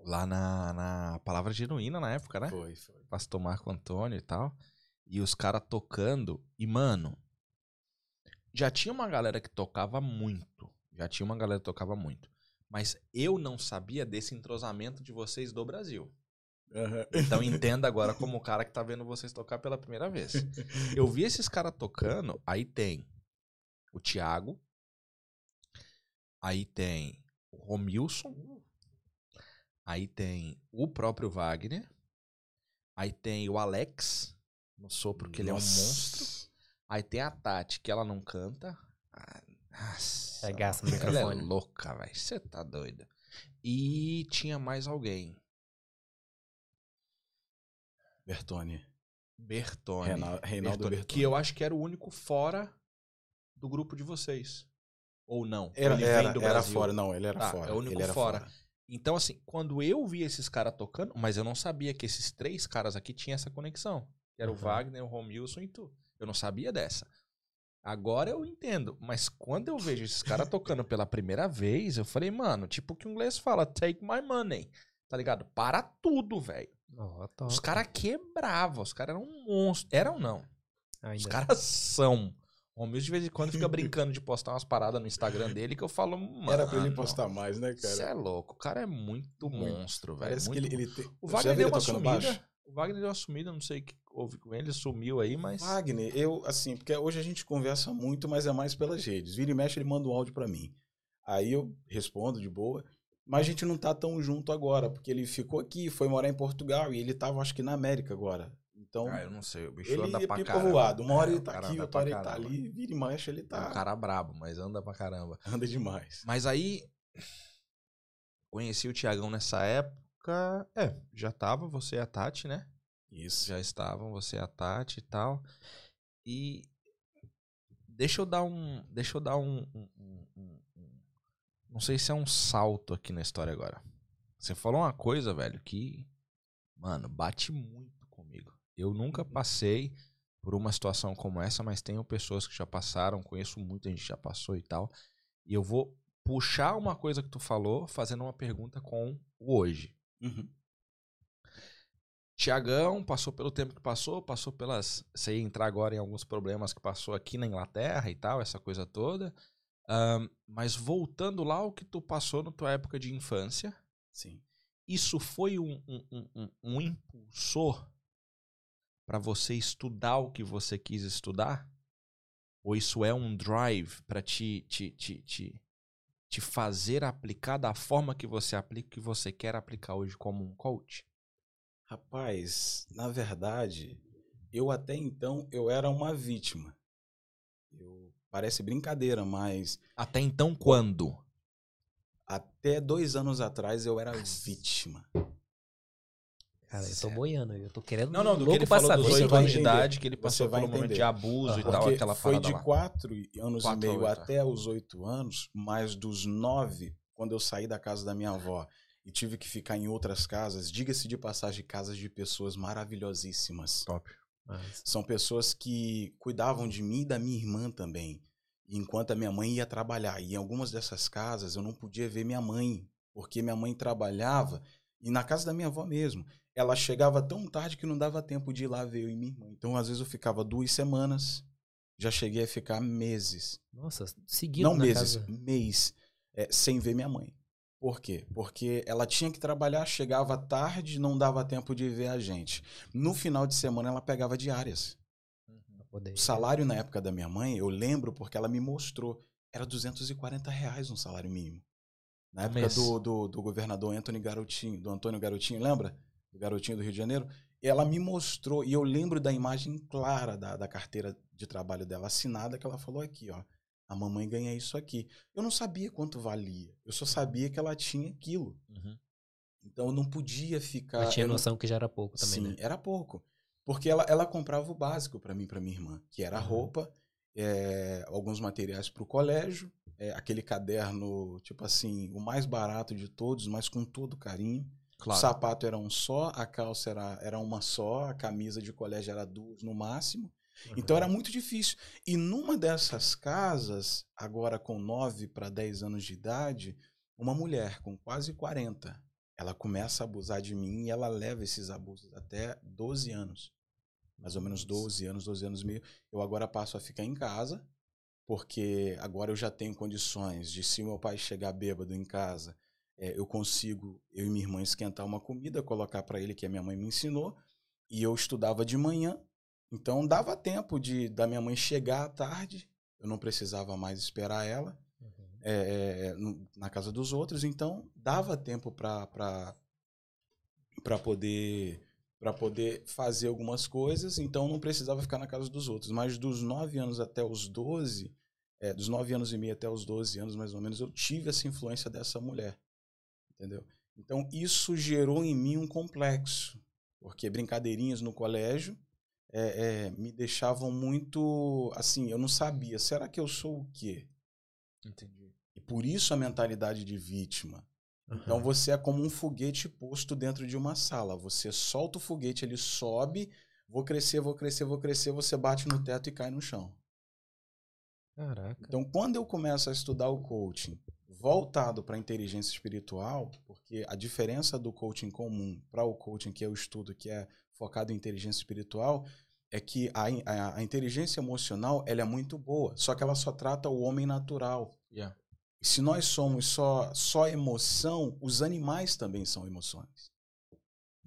lá na, na Palavra Genuína na época, né? Foi, foi. Pastor Marco Antônio e tal. E os caras tocando. E, mano, já tinha uma galera que tocava muito. Já tinha uma galera que tocava muito. Mas eu não sabia desse entrosamento de vocês do Brasil. Aham. Então entenda agora como o cara que tá vendo vocês tocar pela primeira vez. Eu vi esses caras tocando, aí tem o Thiago, aí tem o Romilson, aí tem o próprio Wagner, Aí tem o Alex, no sopro, que ele é um monstro. Aí tem a Tati, que ela não canta. Ah, nossa, É gasta no ela é microfone. louca, velho. Você tá doida. E tinha mais alguém. Bertone. Bertone. Rena- Reinaldo Bertone, Bertone. Que eu acho que era o único fora do grupo de vocês. Ou não? Era, ele era, vem do era fora, não, ele era Tá, fora. é o único ele era fora. Então, assim, quando eu vi esses caras tocando, mas eu não sabia que esses três caras aqui tinham essa conexão. Que era o Uhum. Wagner, o Romilson e tu. Eu não sabia dessa. Agora eu entendo. Mas quando eu vejo esses caras tocando pela primeira vez, eu falei, mano, tipo o que o inglês fala, take my money. Tá ligado? Para tudo, velho. Top. Os caras quebravam, os caras eram um monstro. Eram não. Os Ainda. caras são. O Romilson de vez em quando fica brincando de postar umas paradas no Instagram dele que eu falo, mano. Era pra ele postar mais, né, cara? Você é louco. O cara é muito, monstro, velho. Parece muito que ele, ele tem... o Wagner deu uma sumida. baixo? O Wagner deu uma sumida, não sei o que houve com ele, sumiu aí, mas. Wagner, eu, assim, porque hoje a gente conversa muito, mas é mais pelas redes. Vira e mexe, ele manda um áudio pra mim. Aí eu respondo de boa. Mas a gente não tá tão junto agora, porque ele ficou aqui, foi morar em Portugal e ele tava, acho que, na América agora. Então, Ah, eu não sei, o bicho ele anda é pra pipa caramba. voado. Uma hora É, ele tá aqui, outra hora ele tá ali, vira e mexe, ele É um tá. cara brabo, mas anda pra caramba. Anda demais. Mas aí. Conheci o Tiagão nessa época. É, já tava você e a Tati, né? Isso. Já estavam você e a Tati e tal. E. Deixa eu dar um. Deixa eu dar um. um- um- um- um- não sei se é um salto aqui na história agora. Você falou uma coisa, velho, que. Mano, bate muito comigo. Eu nunca passei por uma situação como essa, mas tenho pessoas que já passaram, conheço muita gente que já passou e tal. E eu vou puxar uma coisa que tu falou, fazendo uma pergunta com o hoje. Uhum. Tiagão passou pelo tempo que passou, passou pelas. Você ia entrar agora em alguns problemas que passou aqui na Inglaterra e tal, essa coisa toda. Ahn, mas voltando lá ao que tu passou na tua época de infância, Sim. isso foi um, um, um, um- um impulsor para você estudar o que você quis estudar? Ou isso é um drive para te, te, te, te, te fazer aplicar da forma que você aplica que você quer aplicar hoje como um coach? Rapaz, na verdade, eu até então eu era uma vítima. Eu, parece brincadeira, mas Até então, quando? até dois anos atrás eu era vítima. Cara, eu tô boiando. Eu tô querendo Não, não, do que ele falou dos saber. Você 8 vai anos de idade, que ele Você passou vai por um momento de abuso e tal, Porque aquela foi de lá. quatro anos Quatro e meio oito, é. até os oito anos, mas dos nove, quando eu saí da casa da minha avó e tive que ficar em outras casas, diga-se de passagem, casas de pessoas maravilhosíssimas. Top. Mas, São pessoas que cuidavam de mim e da minha irmã também. Enquanto a minha mãe ia trabalhar. E em algumas dessas casas eu não podia ver minha mãe, porque minha mãe trabalhava. E na casa da minha avó mesmo. Ela chegava tão tarde que não dava tempo de ir lá ver eu e minha irmã. Então, às vezes, eu ficava duas semanas. Já cheguei a ficar meses. nossa, seguindo não meses, casa. mês. é, sem ver minha mãe. Por quê? Porque ela tinha que trabalhar, chegava tarde, não dava tempo de ver a gente. No final de semana, ela pegava diárias. poder- O salário na época da minha mãe, eu lembro porque ela me mostrou, era 240 reais um salário mínimo. Na época do, do, do governador Anthony Garotinho, do Antônio Garotinho, lembra? Do Garotinho do Rio de Janeiro. Ela me mostrou, e eu lembro da imagem clara da, da carteira de trabalho dela assinada, que ela falou aqui, ó. A mamãe ganha isso aqui. Eu não sabia quanto valia. Eu só sabia que ela tinha aquilo. Uhum. Então eu não podia ficar. Mas tinha eu não- noção que já era pouco também, Sim, né? era pouco. Porque ela, ela comprava o básico para mim e para minha irmã, que era Uhum. roupa, é, alguns materiais para o colégio, é, aquele caderno, tipo assim, o mais barato de todos, mas com todo carinho. O Claro. sapato era um só, a calça era, era uma só, a camisa de colégio era duas no máximo. Então era muito difícil. E numa dessas casas, agora com 9 para 10 anos de idade, uma mulher com quase 40, ela começa a abusar de mim e ela leva esses abusos até 12 anos. Mais ou menos 12 anos, 12 anos e meio. Eu agora passo a ficar em casa, porque agora eu já tenho condições de, se meu pai chegar bêbado em casa, é, eu consigo, eu e minha irmã, esquentar uma comida, colocar para ele, que a minha mãe me ensinou, e eu estudava de manhã, então dava tempo de da minha mãe chegar à tarde, eu não precisava mais esperar ela Uhum. é, é, no- na casa dos outros, então dava tempo para para poder para poder fazer algumas coisas, então não precisava ficar na casa dos outros. Mas dos 9 anos até os 12, é, dos 9 anos e meio até os 12 anos, mais ou menos, eu tive essa influência dessa mulher. Entendeu? Então, isso gerou em mim um complexo, porque brincadeirinhas no colégio é, é, me deixavam muito. Assim, eu não sabia, será que eu sou o quê? Entendi. E por isso a mentalidade de vítima. Então você é como um foguete posto dentro de uma sala. Você solta o foguete, ele sobe, vou crescer, vou crescer, vou crescer, você bate no teto e cai no chão. Caraca. Então, quando eu começo a estudar o coaching voltado para a inteligência espiritual, porque a diferença do coaching comum para o coaching que eu estudo, que é focado em inteligência espiritual, é que a, a, a inteligência emocional ela é muito boa, só que ela só trata o homem natural. Yeah. E se nós somos só, só emoção, os animais também são emoções.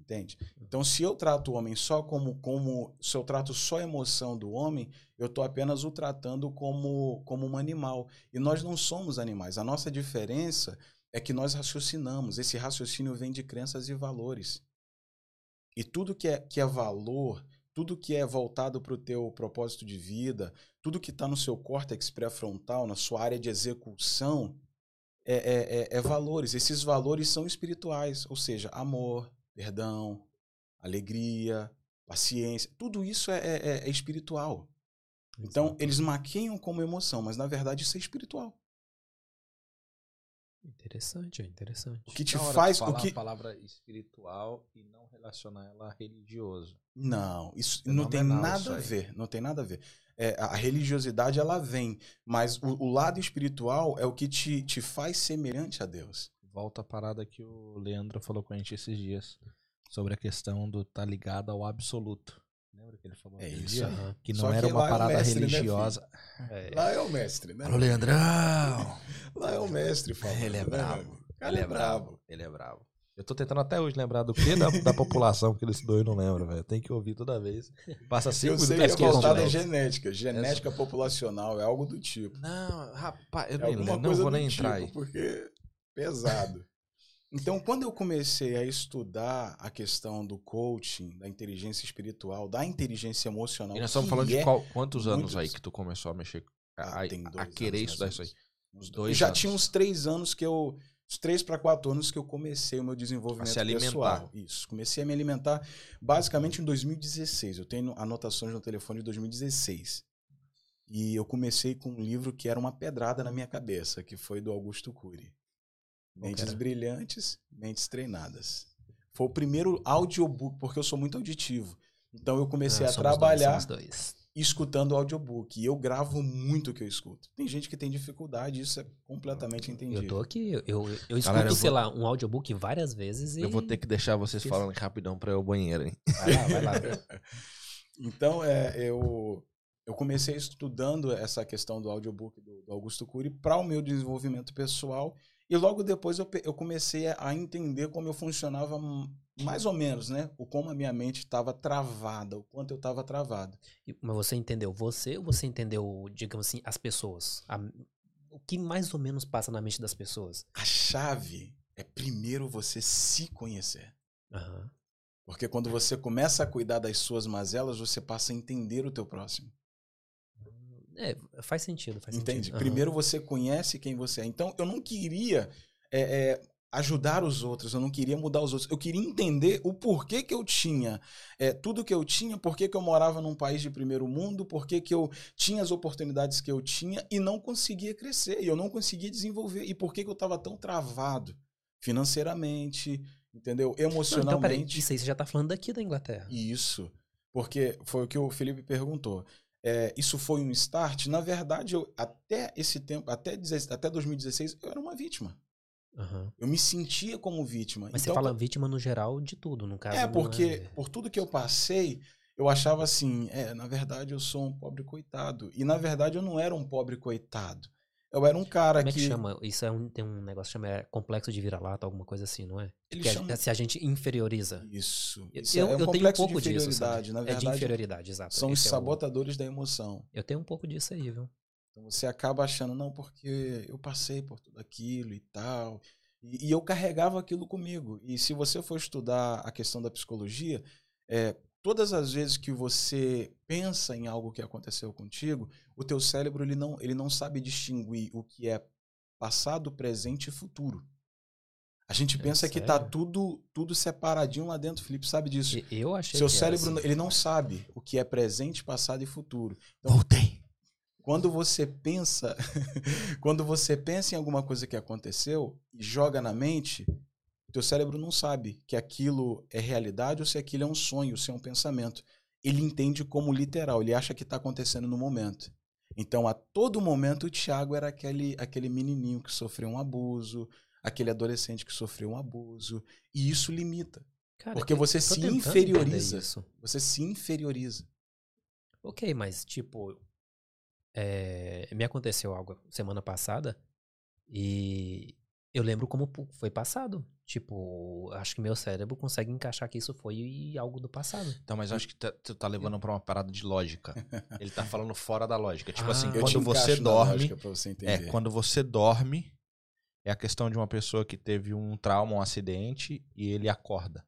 Entende? Então, se eu trato o homem só como, como se eu trato só a emoção do homem, eu estou apenas o tratando como, como um animal. E nós não somos animais. A nossa diferença é que nós raciocinamos. Esse raciocínio vem de crenças e valores. E tudo que é, que é valor, tudo que é voltado para o teu propósito de vida, tudo que está no seu córtex pré-frontal, na sua área de execução, é, é, é, é, valores. Esses valores são espirituais, ou seja, amor, perdão, alegria, paciência. Tudo isso é, é, é, é espiritual. Então, eles maqueiam como emoção, mas na verdade isso é espiritual. Interessante, é interessante. O que te faz. falar O que... a palavra espiritual e não relacionar ela a religioso. Não, isso não tem nada a ver. Não tem nada a ver. É, a religiosidade ela vem, mas o, o lado espiritual é o que te, te faz semelhante a Deus. Volta a parada que o Leandro falou com a gente esses dias. Sobre a questão do tá ligado ao absoluto. Lembra que ele falou É isso dia? Aham. Que não Só era que uma é parada mestre, né, religiosa. É, Lá é o mestre, né? Alô, Leandrão! Lá é o mestre falando. Ele é né? brabo. Cara Ele é brabo. Ele é brabo. Eu tô tentando até hoje lembrar do que da, da população que ele estudou e não lembro, velho. Tem que ouvir toda vez. Passa cinco Eu sei minutos que é à esqueço. genética. Genética populacional, é algo do tipo. Não, rapaz, eu É nem lembro, não vou nem tipo, entrar aí. porque pesado. Então, quando eu comecei a estudar a questão do coaching, da inteligência espiritual, da inteligência emocional, E nós estamos falando de é- qual- quantos anos muitos. aí que tu começou a mexer, a, Ah, a- tem a querer anos, estudar isso aí? Uns Dois já anos. tinha uns três anos que eu. Uns três para quatro anos que eu comecei o meu desenvolvimento A se alimentar. pessoal. Isso. Comecei a me alimentar basicamente em 2016. Eu tenho anotações no telefone de 2016. E eu comecei com um livro que era uma pedrada na minha cabeça, que foi do Augusto Cury. Mentes brilhantes, mentes treinadas. Foi o primeiro audiobook, porque eu sou muito auditivo. Então eu comecei Ah, a dois, trabalhar somos dois. escutando audiobook. E eu gravo muito o que eu escuto. Tem gente que tem dificuldade, isso é completamente Eu entendido. tô aqui, eu, eu, eu escuto, Galera, eu sei vou- lá, um audiobook várias vezes e. Eu vou ter que deixar vocês Isso. falando rapidão pra eu ir ao banheiro, hein? Vai lá, vai lá. Então, é, eu, eu comecei estudando essa questão do audiobook do, do Augusto Cury para o meu desenvolvimento pessoal. E logo depois eu, eu comecei a- entender como eu funcionava mais ou menos, né? O como a minha mente estava travada, o quanto eu estava travado. Mas você entendeu você ou você entendeu, digamos assim, as pessoas? A- o que mais ou menos passa na mente das pessoas? A chave é primeiro você se conhecer. Aham. Porque quando você começa a cuidar das suas mazelas, você passa a entender o teu próximo. É, faz sentido, faz Entende? sentido. Aham. Primeiro você conhece quem você é. Então, eu não queria é, é, ajudar os outros, eu não queria mudar os outros. Eu queria entender o porquê que eu tinha é, tudo que eu tinha, porquê que eu morava num país de primeiro mundo, porquê que eu tinha as oportunidades que eu tinha e não conseguia crescer, e eu não conseguia desenvolver. E por que eu estava tão travado financeiramente, entendeu? Não, então, peraí, Emocionalmente. isso aí você já tá falando daqui da Inglaterra. Isso. Porque foi o que o Felipe perguntou. É, isso foi um start? Na verdade, eu, até esse tempo, até, 16 até 2016, eu era uma vítima. Aham. Eu me sentia como vítima. Mas então, você fala vítima no geral de tudo, no caso. é, não porque por tudo que eu passei, eu achava assim, é, na verdade eu sou um pobre coitado. E na verdade eu não era um pobre coitado. Eu era um cara Como é que que, chama? Isso é um, tem um negócio que chama é, complexo de vira-lata, alguma coisa assim, não é? eles Que a- chamam se a gente inferioriza. isso. Eu, isso eu, é um eu tenho um pouco de disso, inferioridade. sabe? Na é de verdade, inferioridade, exato. são os é o- sabotadores da emoção. Eu tenho um pouco disso aí, viu? Então você acaba achando, não, porque eu passei por tudo aquilo e tal. E, e eu carregava aquilo comigo. E se você for estudar a questão da psicologia, é, todas as vezes que você pensa em algo que aconteceu contigo, o teu cérebro ele não, ele não sabe distinguir o que é passado, presente e futuro. A gente É pensa que tá tudo tudo separadinho lá dentro, Felipe sabe disso. Eu achei Seu que era cérebro assim. ele não sabe o que é presente, passado e futuro. Voltei. Quando você pensa, quando você pensa em alguma coisa que aconteceu e joga na mente, teu cérebro não sabe que aquilo é realidade ou se aquilo é um sonho, se é um pensamento. Ele entende como literal, ele acha que está acontecendo no momento. Então, a todo momento, o Thiago era aquele, aquele menininho que sofreu um abuso, aquele adolescente que sofreu um abuso, e isso limita. Cara, porque você se inferioriza. Você se inferioriza. Ok, mas tipo, é, me aconteceu algo semana passada e eu lembro como foi passado. Tipo, acho que meu cérebro consegue encaixar que isso foi algo do passado. Então, mas eu acho que tá- tu tá levando pra uma parada de lógica. Ele tá falando fora da lógica. Tipo Ah, assim, quando você dorme. lógica pra você É, quando você dorme, é a questão de uma pessoa que teve um trauma, um acidente, e ele acorda.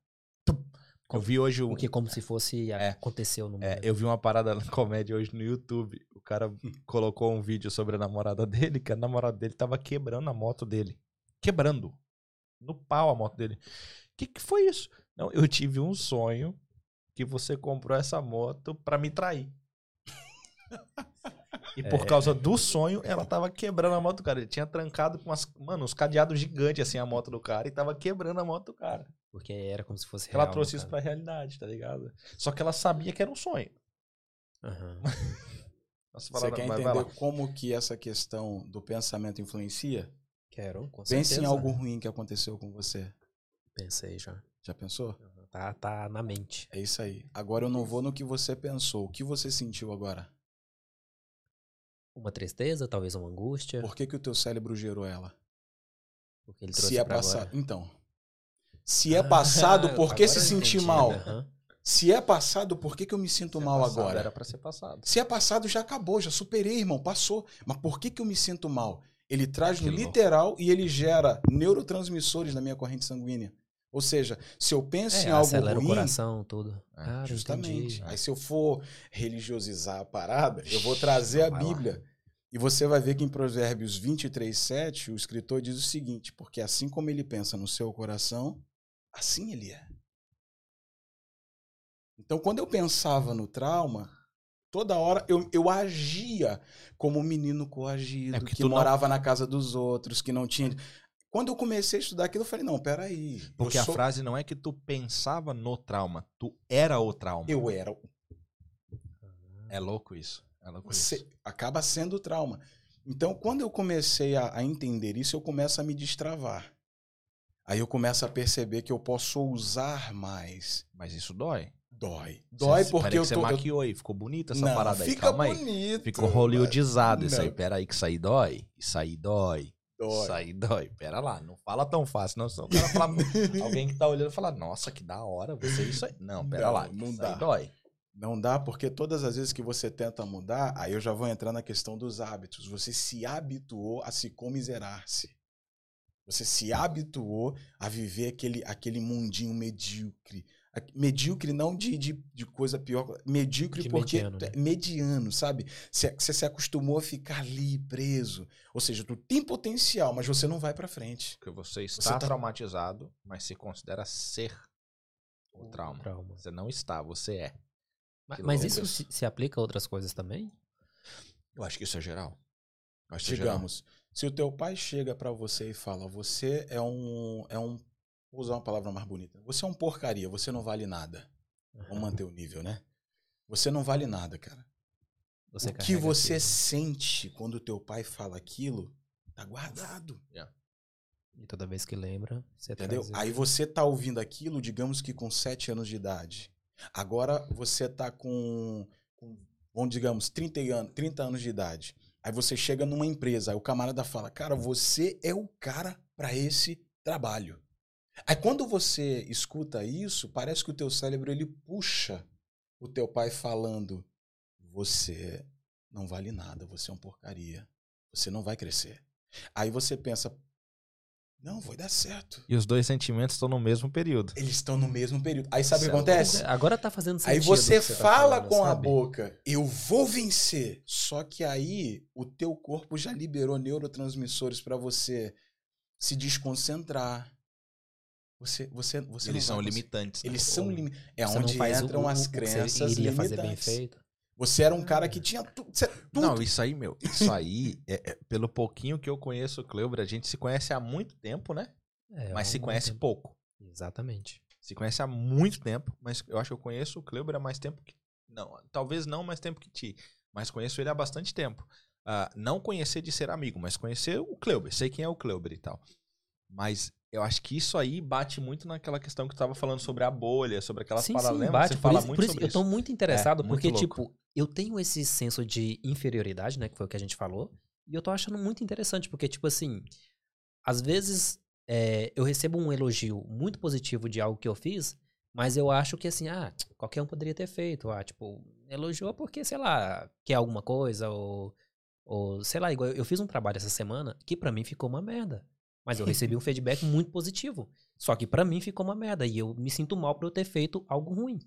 Eu vi hoje o. Porque como se fosse É. aconteceu no É, momento. eu vi uma parada na comédia hoje no YouTube. O cara colocou um vídeo sobre a namorada dele, que a namorada dele tava quebrando a moto dele. Quebrando. No pau a moto dele. Que que foi isso? Não, eu tive um sonho que você comprou essa moto pra me trair. E por É. causa do sonho, ela tava quebrando a moto do cara. Ele tinha trancado com umas, mano, uns cadeados gigantes assim a moto do cara e tava quebrando a moto do cara. Porque era como se fosse Ela real, trouxe no isso caso. pra realidade, tá ligado? Só que ela sabia que era um sonho. Aham. Nossa, Você quer entender como que essa questão do pensamento influencia? Quero, com Pense em certeza. algo ruim que aconteceu com você. Pensei já. Já pensou? Tá, tá na mente. É isso aí. Agora eu não vou no que você pensou. O que você sentiu agora? Uma tristeza, talvez uma angústia. Por que, que o teu cérebro gerou ela? Porque ele trouxe Se é pra passado. agora. Então. Se é passado, por que se sentir entendi. mal? Aham. Se é passado, por que, que eu me sinto mal Passado, agora? Era pra ser passado. Se é passado, já acabou, já superei, irmão, passou. Mas por que, que eu me sinto mal? Ele traz no literal e ele gera neurotransmissores na minha corrente sanguínea. Ou seja, se eu penso É, em algo acelera ruim, o coração, tudo. Cara, justamente. Aí se eu for religiosizar a parada, eu vou trazer a Vai lá. Bíblia. E você vai ver que em Provérbios 23, 7, o escritor diz o seguinte: porque assim como ele pensa no seu coração, assim ele é. Então, quando eu pensava no trauma, toda hora eu, eu agia como um menino coagido, É que tu não- morava na casa dos outros, que não tinha. Quando eu comecei a estudar aquilo, eu falei: não, peraí. Porque a sou- frase não é que tu pensava no trauma, tu era o trauma. Eu era É louco isso. É louco isso. Você acaba sendo trauma. Então, quando eu comecei a, a entender isso, eu começo a me destravar. Aí eu começo a perceber que eu posso ousar mais. Mas isso dói. Dói. Dói Você- porque eu que você tô. eu- maquiou aí. Ficou bonita essa Não, parada aí. fica Calma aí. bonito. Ficou hollywoodizado isso aí. Pera aí que isso aí dói. Isso aí dói. Dói. Isso aí dói. Pera lá. Não fala tão fácil. Não, senão fala... Alguém que tá olhando fala, nossa, que da hora. Você isso aí. Não, pera Não, lá. não isso dá. aí dói. Não dá, porque todas as vezes que você tenta mudar, aí eu já vou entrar na questão dos hábitos. Você se habituou a se comiserar-se. Você se habituou a viver aquele, aquele mundinho medíocre. Medíocre não de, de, de coisa pior, medíocre De porque mediano, né? é mediano, sabe? Você, você se acostumou a ficar ali preso. Ou seja, tu tem potencial, mas você não vai pra frente. Porque você está tá- traumatizado, mas se considera ser o trauma. Trauma. Você não está, você é. Mas, mas isso se, se aplica a outras coisas também? Eu acho que isso é geral. É geral. Digamos, se o teu pai chega pra você e fala, você é um, é um, vou usar uma palavra mais bonita, você é um porcaria, você não vale nada. Vamos manter o nível, né? Você não vale nada, cara. Você o que você aquilo. sente quando teu pai fala aquilo, tá guardado. E toda vez que lembra, você Entendeu? traz Aí você tá ouvindo aquilo, digamos que com 7 anos de idade. Agora você tá com, com vamos digamos, 30 anos, 30 anos de idade. Aí você chega numa empresa, aí o camarada fala: "Cara, você é o cara para esse trabalho". Aí quando você escuta isso, parece que o teu cérebro ele puxa o teu pai falando: "Você não vale nada, você é um porcaria. Você não vai crescer". Aí você pensa: Não, vai dar certo. E os dois sentimentos estão no mesmo período. Eles estão no mesmo período. Aí sabe o que acontece? Agora tá fazendo sentido. Aí você que tá fala falando, com a sabe? boca, eu vou vencer. Só que aí o teu corpo já liberou neurotransmissores pra você se desconcentrar. Você, você, você Eles são conseguir. limitantes. né? Eles são lim... É Você onde entram o- as que você crenças iria fazer bem limitantes. feito. Você era um cara que tinha tu... você- tudo. Não, isso aí, meu. Isso aí, é- é, pelo pouquinho que eu conheço o Cleuber, a gente se conhece há muito tempo, né? É, Mas se conhece pouco. Exatamente. Se conhece há muito tempo, mas eu acho que eu conheço o Cleuber há mais tempo que. Não, talvez não mais tempo que ti. Mas conheço ele há bastante tempo. Ah, não conhecer de ser amigo, mas conhecer o Cleuber. Sei quem é o Cleuber e tal. Mas eu acho que isso aí bate muito naquela questão que tu tava falando sobre a bolha, sobre aquelas sim, paradas. sim, bate. Você Por fala isso, muito isso sobre eu tô isso. muito interessado, muito porque, louco. tipo, eu tenho esse senso de inferioridade, né? Que foi o que a gente falou. E eu tô achando muito interessante, porque, tipo assim, às vezes é, eu recebo um elogio muito positivo de algo que eu fiz, mas eu acho que, assim, ah, qualquer um poderia ter feito. Ah, tipo, elogiou porque, sei lá, quer alguma coisa, ou, ou sei lá, igual eu fiz um trabalho essa semana que pra mim ficou uma merda. Mas eu recebi um feedback muito positivo. Só que pra mim ficou uma merda e eu me sinto mal por eu ter feito algo ruim.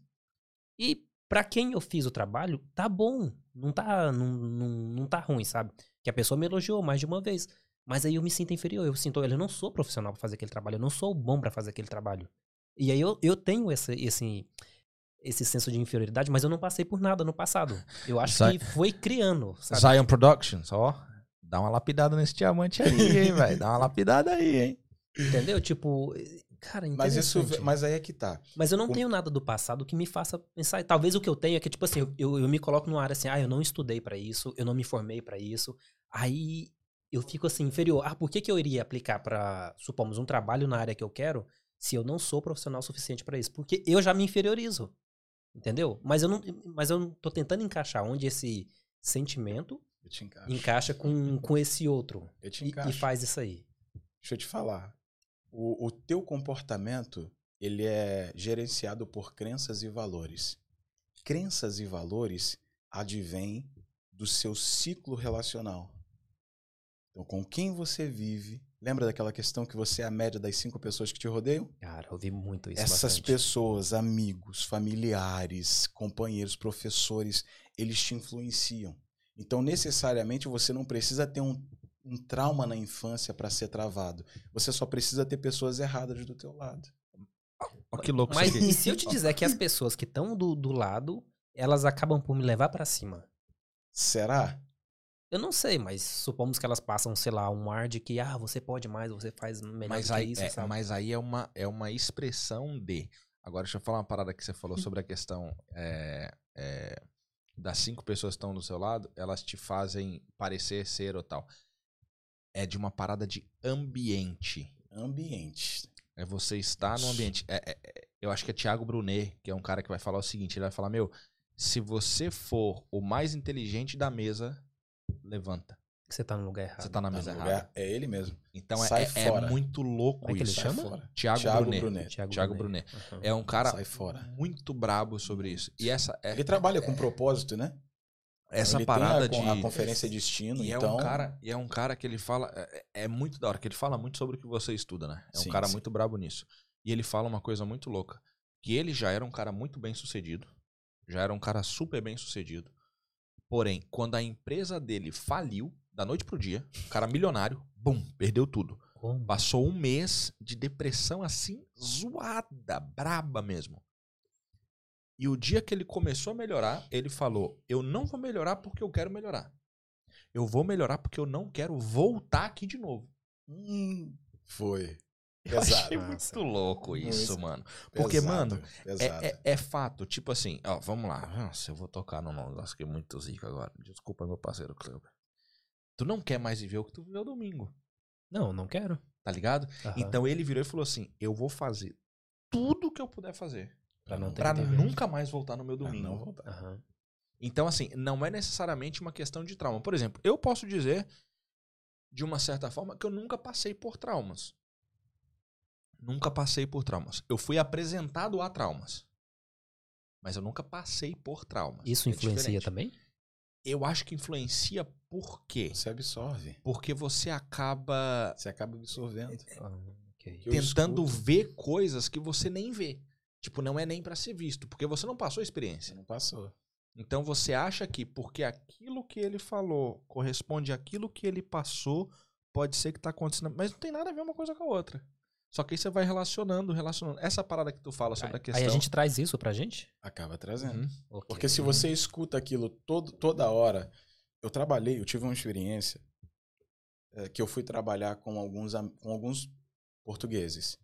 E pra quem eu fiz o trabalho, tá bom. Não tá, não, não, não tá ruim, sabe? Que a pessoa me elogiou mais de uma vez. Mas aí eu me sinto inferior. Eu sinto, eu não sou profissional pra fazer aquele trabalho. Eu não sou bom pra fazer aquele trabalho. E aí eu, eu tenho esse, esse, esse senso de inferioridade, mas eu não passei por nada no passado. Eu acho que foi criando, sabe? Zion Productions, ó. Dá uma lapidada nesse diamante aí, hein, velho? Dá uma lapidada aí, hein? Entendeu? Tipo, cara, Mas isso, mas aí é que tá. Mas eu não O- tenho nada do passado que me faça pensar. Talvez o que eu tenho é que, tipo assim, eu, eu me coloco numa área assim, ah, eu não estudei pra isso, eu não me formei pra isso. Aí eu fico assim, inferior. Ah, por que, que eu iria aplicar pra, supomos, um trabalho na área que eu quero, se eu não sou profissional suficiente pra isso? Porque eu já me inferiorizo. Entendeu? Mas eu não, mas eu não tô tentando encaixar onde esse sentimento Eu te encaixo. encaixa com, com esse outro. Eu te E, e encaixo. faz isso aí. Deixa eu te falar. O, o teu comportamento, ele é gerenciado por crenças e valores. Crenças e valores advêm do seu ciclo relacional. Então, com quem você vive. Lembra daquela questão que você é a média das cinco pessoas que te rodeiam? Cara, eu vi muito isso. Essas bastante. pessoas, amigos, familiares, companheiros, professores, eles te influenciam. Então, necessariamente, você não precisa ter um, um trauma na infância para ser travado. Você só precisa ter pessoas erradas do teu lado. Ó, que louco Mas isso aqui. e se eu te dizer que as pessoas que estão do, do lado, elas acabam por me levar pra cima? Será? Eu não sei, mas supomos que elas passam, sei lá, um ar de que, ah, você pode mais, você faz melhor Mas do que aí, isso, é, sabe? mas aí é, uma, é uma expressão de. Agora, deixa eu falar uma parada que você falou Hum. sobre a questão é, é, das cinco pessoas que estão do seu lado, elas te fazem parecer ser ou tal. É de uma parada de ambiente. Ambiente. É você estar no ambiente. É- é- é- eu acho que é Thiago Brunet, que é um cara que vai falar o seguinte: ele vai falar, meu, se você for o mais inteligente da mesa, levanta. Que você tá no lugar errado. Você tá na Tá mesa no errada. lugar- é ele mesmo. Então é, Sai é- é muito louco Como é que ele isso. Sai chama? fora. Thiago, Thiago Brunet. Brunet. Thiago, Thiago Brunet. Brunet. Aham. É um cara Sai fora. muito brabo sobre isso. E essa é, Ele trabalha com propósito, né? essa ele parada tem a, de a conferência destino, e então é um cara e é um cara que ele fala é, é muito da hora que ele fala muito sobre o que você estuda, né? É um Sim, cara sim. muito brabo nisso. E ele fala uma coisa muito louca, que ele já era um cara muito bem sucedido, já era um cara super bem sucedido. Porém, quando a empresa dele faliu da noite pro dia, um cara milionário, bum, perdeu tudo. Como? Passou um mês de depressão assim, zoada, braba mesmo. E o dia que ele começou a melhorar, ele falou: Eu não vou melhorar porque eu quero melhorar. Eu vou melhorar porque eu não quero voltar aqui de novo. Hum, foi. Eu Pesado. achei muito louco isso, Muito mano. Porque, Pesado, mano, pesado. É, é- é fato, tipo assim, ó, vamos lá. Nossa, eu vou tocar no negócio que é muito zica agora. Desculpa, meu parceiro Cleber. Tu não quer mais viver o que tu viveu domingo, Não, não quero. tá ligado? Aham. Então ele virou e falou assim: Eu vou fazer tudo que eu puder fazer Pra não pra nunca mais voltar no meu Pra domingo. não voltar. Aham. Então, assim, não é necessariamente uma questão de trauma. Por exemplo, eu posso dizer, de uma certa forma, que eu nunca passei por traumas. Nunca passei por traumas. Eu fui apresentado a traumas. Mas eu nunca passei por traumas. Isso É influencia diferente. também? Eu acho que influencia por quê? Você absorve. Porque você acaba Você acaba absorvendo. Ah, ok. Eu tentando escuto. ver coisas que você nem vê. Tipo, não é nem pra ser visto, porque você não passou a experiência. não passou. Então você acha que porque aquilo que ele falou corresponde àquilo que ele passou, pode ser que tá acontecendo, mas não tem nada a ver uma coisa com a outra. Só que aí você vai relacionando, relacionando. Essa parada que tu fala sobre a questão. Aí a gente traz isso pra gente? Acaba trazendo. Uhum. Ok. Porque se você escuta aquilo todo, toda hora. Eu trabalhei, eu tive uma experiência é, que eu fui trabalhar com alguns, com alguns portugueses.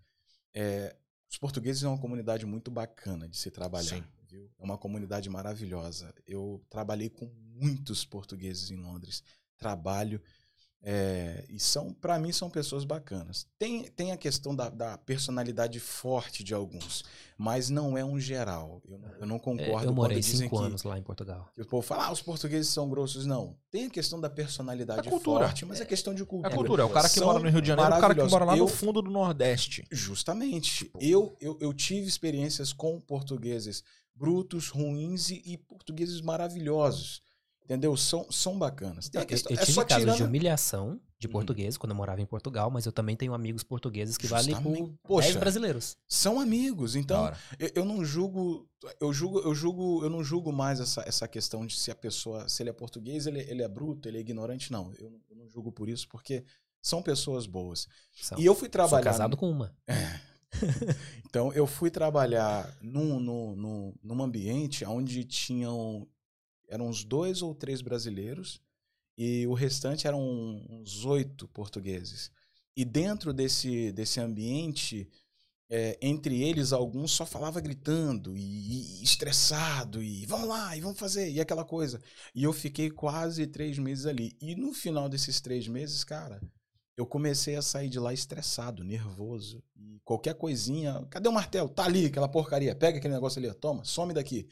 É, os portugueses é uma comunidade muito bacana de se trabalhar. Sim. Viu? É uma comunidade maravilhosa. Eu trabalhei com muitos portugueses em Londres. Trabalho. É, e são, para mim, são pessoas bacanas. Tem, tem a questão da, da personalidade forte de alguns, mas não é um geral. Eu não, eu não É, concordo eu morei cinco que, anos lá em Portugal. que o povo fala, ah, os portugueses são grossos. Não. Tem a questão da personalidade É cultura. forte, mas é questão de É cultura. cultura, é o cara que São mora no Rio de Janeiro, é o cara que mora lá Eu- no fundo do Nordeste. Justamente. Eu, eu, eu tive experiências com portugueses brutos, ruins e, e portugueses maravilhosos. Entendeu? São, são bacanas. Tem Eu, questão, eu é tive só casos de tirando... humilhação de Hum. português quando eu morava em Portugal, mas eu também tenho amigos portugueses que valem Justamente. por Poxa. 10 brasileiros. São amigos. Então, eu, eu não julgo, eu julgo, eu julgo, eu não julgo mais essa, essa questão de se a pessoa, se ele é português, ele, ele é bruto, ele é ignorante, não. Eu, não- eu não julgo por isso, porque são pessoas boas. São. E eu fui Sou trabalhar. casado com uma. Então, eu fui trabalhar num, num, num, num ambiente onde tinham. Eram uns dois ou três brasileiros e o restante eram uns oito portugueses. E dentro desse, desse ambiente, é, entre eles, alguns só falava gritando e, e estressado e vamos lá, e vamos fazer, e aquela coisa. E eu fiquei quase três meses ali. E no final desses três meses, cara, eu comecei a sair de lá estressado, nervoso. E qualquer coisinha, cadê o martelo? Tá ali, aquela porcaria. Pega aquele negócio ali, toma, some daqui.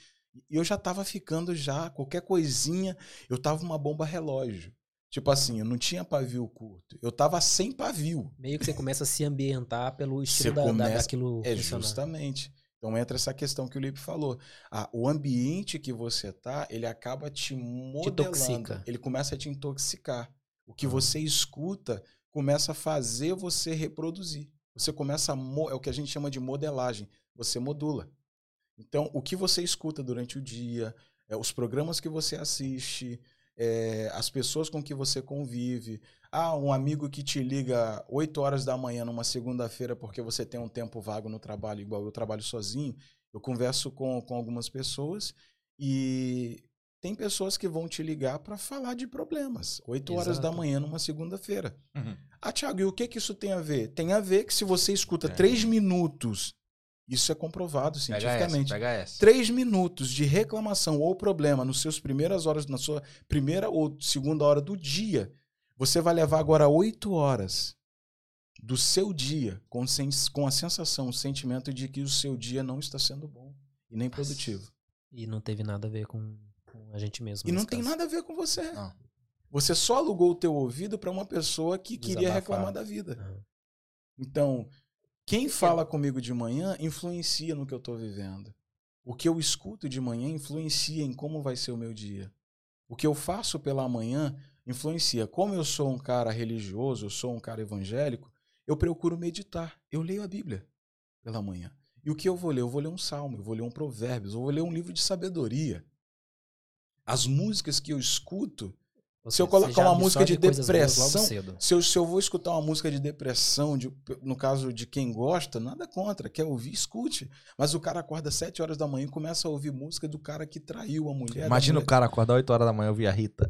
E eu já tava ficando já, qualquer coisinha, eu tava uma bomba relógio. Tipo assim, eu não tinha pavio curto. Eu tava sem pavio. Meio que você começa a se ambientar pelo estilo da, da- começa- daquilo É funcionar. justamente. Então entra essa questão que o Lipe falou. Ah, o ambiente que você tá, ele acaba te modelando. intoxica. Ele começa a te intoxicar. O que Ah. você escuta começa a fazer você reproduzir. Você começa a é o que a gente chama de modelagem. Você modula. Então, o que você escuta durante o dia, é, os programas que você assiste, é, as pessoas com que você convive. Ah, um amigo que te liga 8 horas da manhã numa segunda-feira porque você tem um tempo vago no trabalho, igual eu trabalho sozinho. Eu converso com, com algumas pessoas e tem pessoas que vão te ligar para falar de problemas. 8 horas da Exato. manhã numa segunda-feira. Uhum. Ah, Thiago, e o que, que isso tem a ver? Tem a ver que se você escuta É. três minutos, isso é comprovado Pega essa, cientificamente. pega essa. Três minutos de reclamação ou problema nos seus primeiras horas, na sua primeira ou segunda hora do dia, você vai levar agora oito horas do seu dia com, com a sensação, o sentimento de que o seu dia não está sendo bom e nem produtivo. E não teve nada a ver com, com a gente mesmo. E não tem caso. nada a ver com você. Não. Você só alugou o teu ouvido para uma pessoa que queria Desabafar. reclamar da vida. Ah. Então, quem fala comigo de manhã influencia no que eu estou vivendo. O que eu escuto de manhã influencia em como vai ser o meu dia. O que eu faço pela manhã influencia. Como eu sou um cara religioso, eu sou um cara evangélico, eu procuro meditar. Eu leio a Bíblia pela manhã. E o que eu vou ler? Eu vou ler um salmo, eu vou ler um provérbios, eu vou ler um livro de sabedoria. As músicas que eu escuto Se eu Você colocar uma música de depressão. Se eu, se eu vou escutar uma música de depressão, de- no caso de quem gosta, nada contra. Quer ouvir, escute. Mas o cara acorda às 7 horas da manhã e começa a ouvir música do cara que traiu a mulher. Imagina o mulher. cara acordar 8 horas da manhã e ouvir a Rita.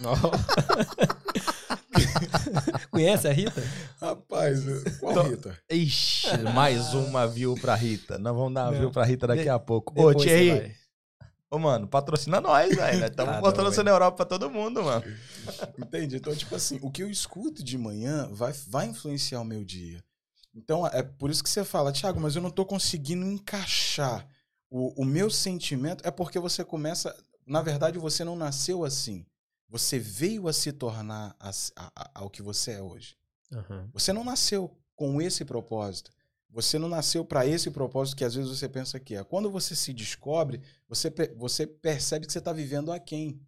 Conhece a Rita? Rapaz, qual Tô- Rita? Ixi, mais uma view pra Rita. Nós vamos dar uma Não. view pra Rita daqui De- a pouco. Ô, você Thierry. Ô, mano, patrocina nós, velho. Estamos Ah, não, patrocinando velho. a Europa pra todo mundo, mano. Entende? Então, tipo assim, o que eu escuto de manhã vai, vai influenciar o meu dia. Então, é por isso que você fala, Thiago, mas eu não tô conseguindo encaixar. O, o meu sentimento é porque você começa. Na verdade, você não nasceu assim. Você veio a se tornar as- a- a- ao que você é hoje. Aham. Você não nasceu com esse propósito. Você não nasceu para esse propósito que às vezes você pensa que é. Quando você se descobre, você, você percebe que você está vivendo aquém.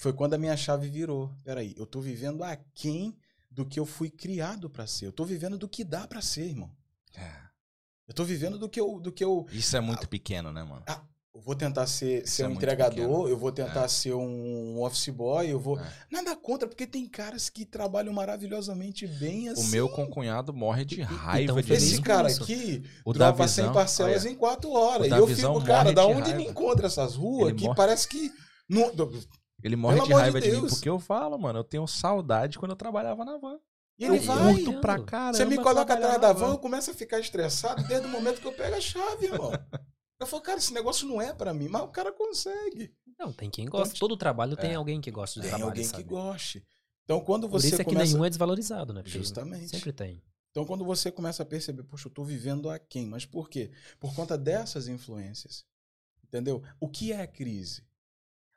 foi quando a minha chave virou. Peraí, eu tô vivendo aquém do que eu fui criado pra ser. Eu tô vivendo do que dá pra ser, irmão. É. Eu tô vivendo do que eu, do que eu Isso é muito pequeno, né, mano? Eu vou tentar ser, ser é um entregador, pequeno. eu vou tentar É. ser um office boy, eu vou. É. Nada contra, porque tem caras que trabalham maravilhosamente bem O assim. meu concunhado morre de raiva tão de Esse cara isso. aqui O dropa Davizão, 100 parcelas em 4 horas. o E eu fico, cara, da de onde ele raiva. encontra essas ruas Ele que morre- parece que. Não, Ele morre Pelo de amor de raiva de, mim porque eu falo, mano. Eu tenho saudade quando eu trabalhava na van. e ele eu vai. curto pra caramba. Você me coloca atrás da van, eu começo a ficar estressado desde o momento que eu pego a chave, irmão. Eu falo, cara, esse negócio não é pra mim, mas o cara consegue. Não, tem quem gosta. Todo trabalho tem É. alguém que gosta de Tem trabalho, alguém sabe? que goste. Então, quando Por você isso é que começa... nenhum é desvalorizado, né? Porque Justamente. Sempre tem. Então, quando você começa a perceber, poxa, eu tô vivendo aquém. Mas por quê? Por conta dessas influências. Entendeu? O que é a crise?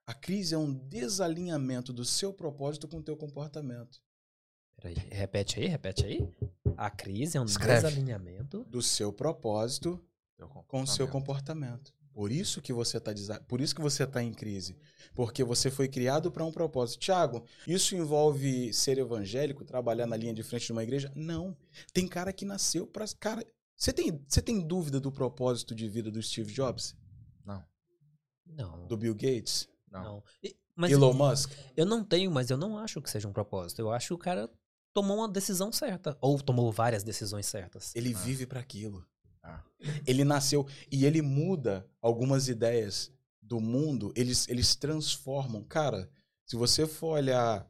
A crise é um desalinhamento do seu propósito com o teu comportamento. Peraí, repete aí, repete aí. A crise é um Escreve. desalinhamento. Do seu propósito com o seu comportamento. Por isso que você está por isso que você tá em crise, porque você foi criado para um propósito. Tiago, isso envolve ser evangélico, trabalhar na linha de frente de uma igreja? Não. Tem cara que nasceu para cara. Você tem, você tem dúvida do propósito de vida do Steve Jobs, Não. do Bill Gates, Não. não. E- Mas Elon Musk? eu não tenho, mas eu não acho que seja um propósito. Eu acho que o cara tomou uma decisão certa. Ou tomou várias decisões certas. Ele Ah. vive para aquilo. Ah. Ele nasceu e ele muda algumas ideias do mundo, eles, eles transformam. Cara, se você for olhar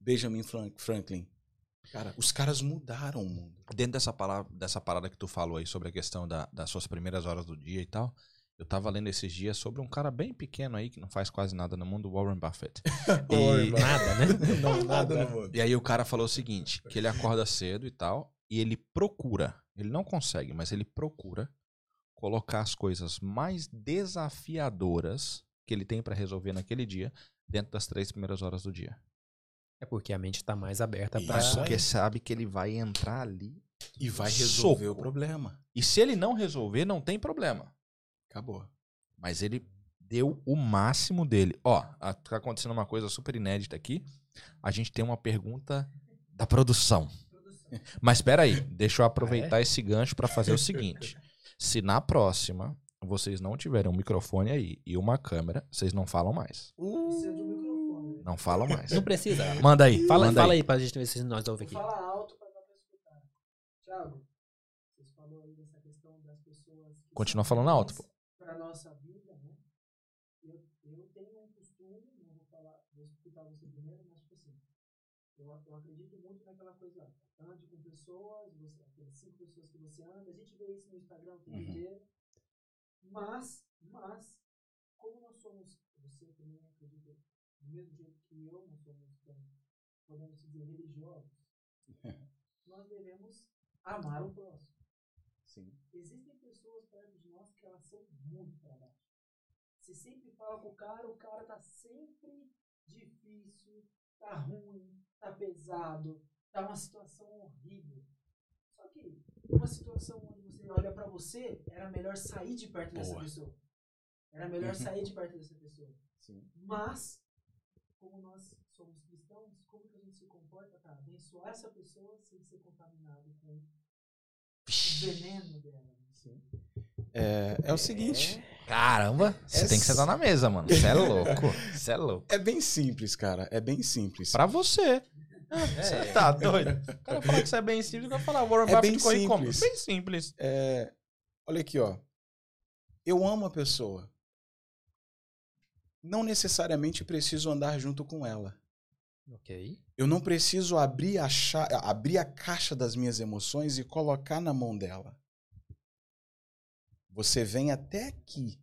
Benjamin Frank- Franklin, cara, os caras mudaram o mundo. Dentro dessa, palavra, dessa parada que tu falou aí sobre a questão da- das suas primeiras horas do dia e tal, eu tava lendo esses dias sobre um cara bem pequeno aí que não faz quase nada no mundo, Warren Buffett. E- Nada, né? Não, nada no mundo. E aí o cara falou o seguinte, que ele acorda cedo e tal, e ele procura, ele não consegue, mas ele procura colocar as coisas mais desafiadoras que ele tem pra resolver naquele dia dentro das três primeiras horas do dia. É porque a mente tá mais aberta pra. Isso. Porque sabe que ele vai entrar ali. E vai resolver Soco. o problema. E se ele não resolver, não tem problema. Acabou. Mas ele deu o máximo dele. Ó, tá acontecendo uma coisa super inédita aqui. A gente tem uma pergunta da produção. Mas espera aí, deixa eu aproveitar esse gancho pra fazer o seguinte. Se na próxima vocês não tiverem um microfone aí e uma câmera, vocês não falam mais. Precisa de microfone. Não falam mais. Não precisa. Manda aí, Fala, manda fala aí. aí pra gente ver se nós ouvimos aqui. Fala alto pra dar pra escutar. Thiago, vocês falaram aí dessa questão das pessoas. Continua falando alto, Pra nossa vida, né? Eu, eu tenho um costume, não vou falar, vou escutar você primeiro, mas tipo assim. Eu, eu acredito muito naquela coisa, ande com pessoas, você, aquelas cinco pessoas que você anda, a gente vê isso no Instagram o tempo Uhum. inteiro. Mas, mas, como nós somos, você também acredita, do mesmo jeito que eu, nós somos, tão, podemos dizer, religiosos, nós devemos amar o próximo. Sim. Existem pessoas perto de nós que elas são muito para baixo. Você sempre fala com o cara, o cara tá sempre difícil, tá ruim, tá pesado, tá uma situação horrível. Só que uma situação onde você olha para você, era melhor sair de perto dessa Boa. pessoa. Era melhor Uhum. sair de perto dessa pessoa. Sim. Mas, como nós somos cristãos, como que a gente se comporta para abençoar essa pessoa sem ser contaminado com o veneno dela? né? Sim. É, é o seguinte. Caramba, você É tem que sentar na mesa, mano. Você é louco. Você é louco. É bem simples, cara. É bem simples. Pra você. Você tá doido? O cara fala que isso é bem simples, eu vou falar, Warren É Buffett bem corre como? Bem simples. É, olha aqui, ó. Eu amo a pessoa. Não necessariamente preciso andar junto com ela. Ok. Eu não preciso abrir a, cha- abrir a caixa das minhas emoções e colocar na mão dela. Você vem até aqui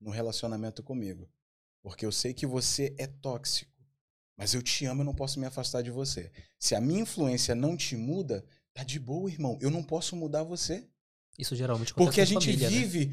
no relacionamento comigo, porque eu sei que você é tóxico, mas eu te amo e não posso me afastar de você. Se a minha influência não te muda, tá de boa, irmão. Eu não posso mudar você, Isso geralmente acontece porque a gente família, né? vive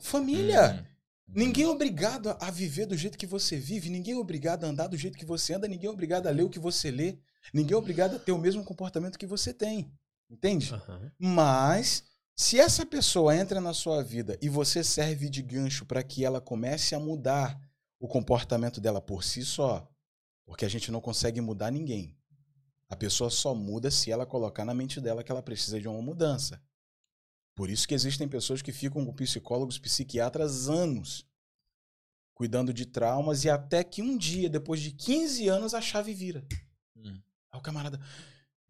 família. Hum. Ninguém é obrigado a- viver do jeito que você vive, ninguém é obrigado a andar do jeito que você anda, ninguém é obrigado a ler o que você lê, ninguém é obrigado a ter o mesmo comportamento que você tem. Entende? Aham. Mas se essa pessoa entra na sua vida e você serve de gancho para que ela comece a mudar o comportamento dela por si só, porque a gente não consegue mudar ninguém. A pessoa só muda se ela colocar na mente dela que ela precisa de uma mudança. Por isso que existem pessoas que ficam com psicólogos, psiquiatras anos cuidando de traumas e até que um dia, depois de 15 anos, a chave vira. Hum. Aí o camarada,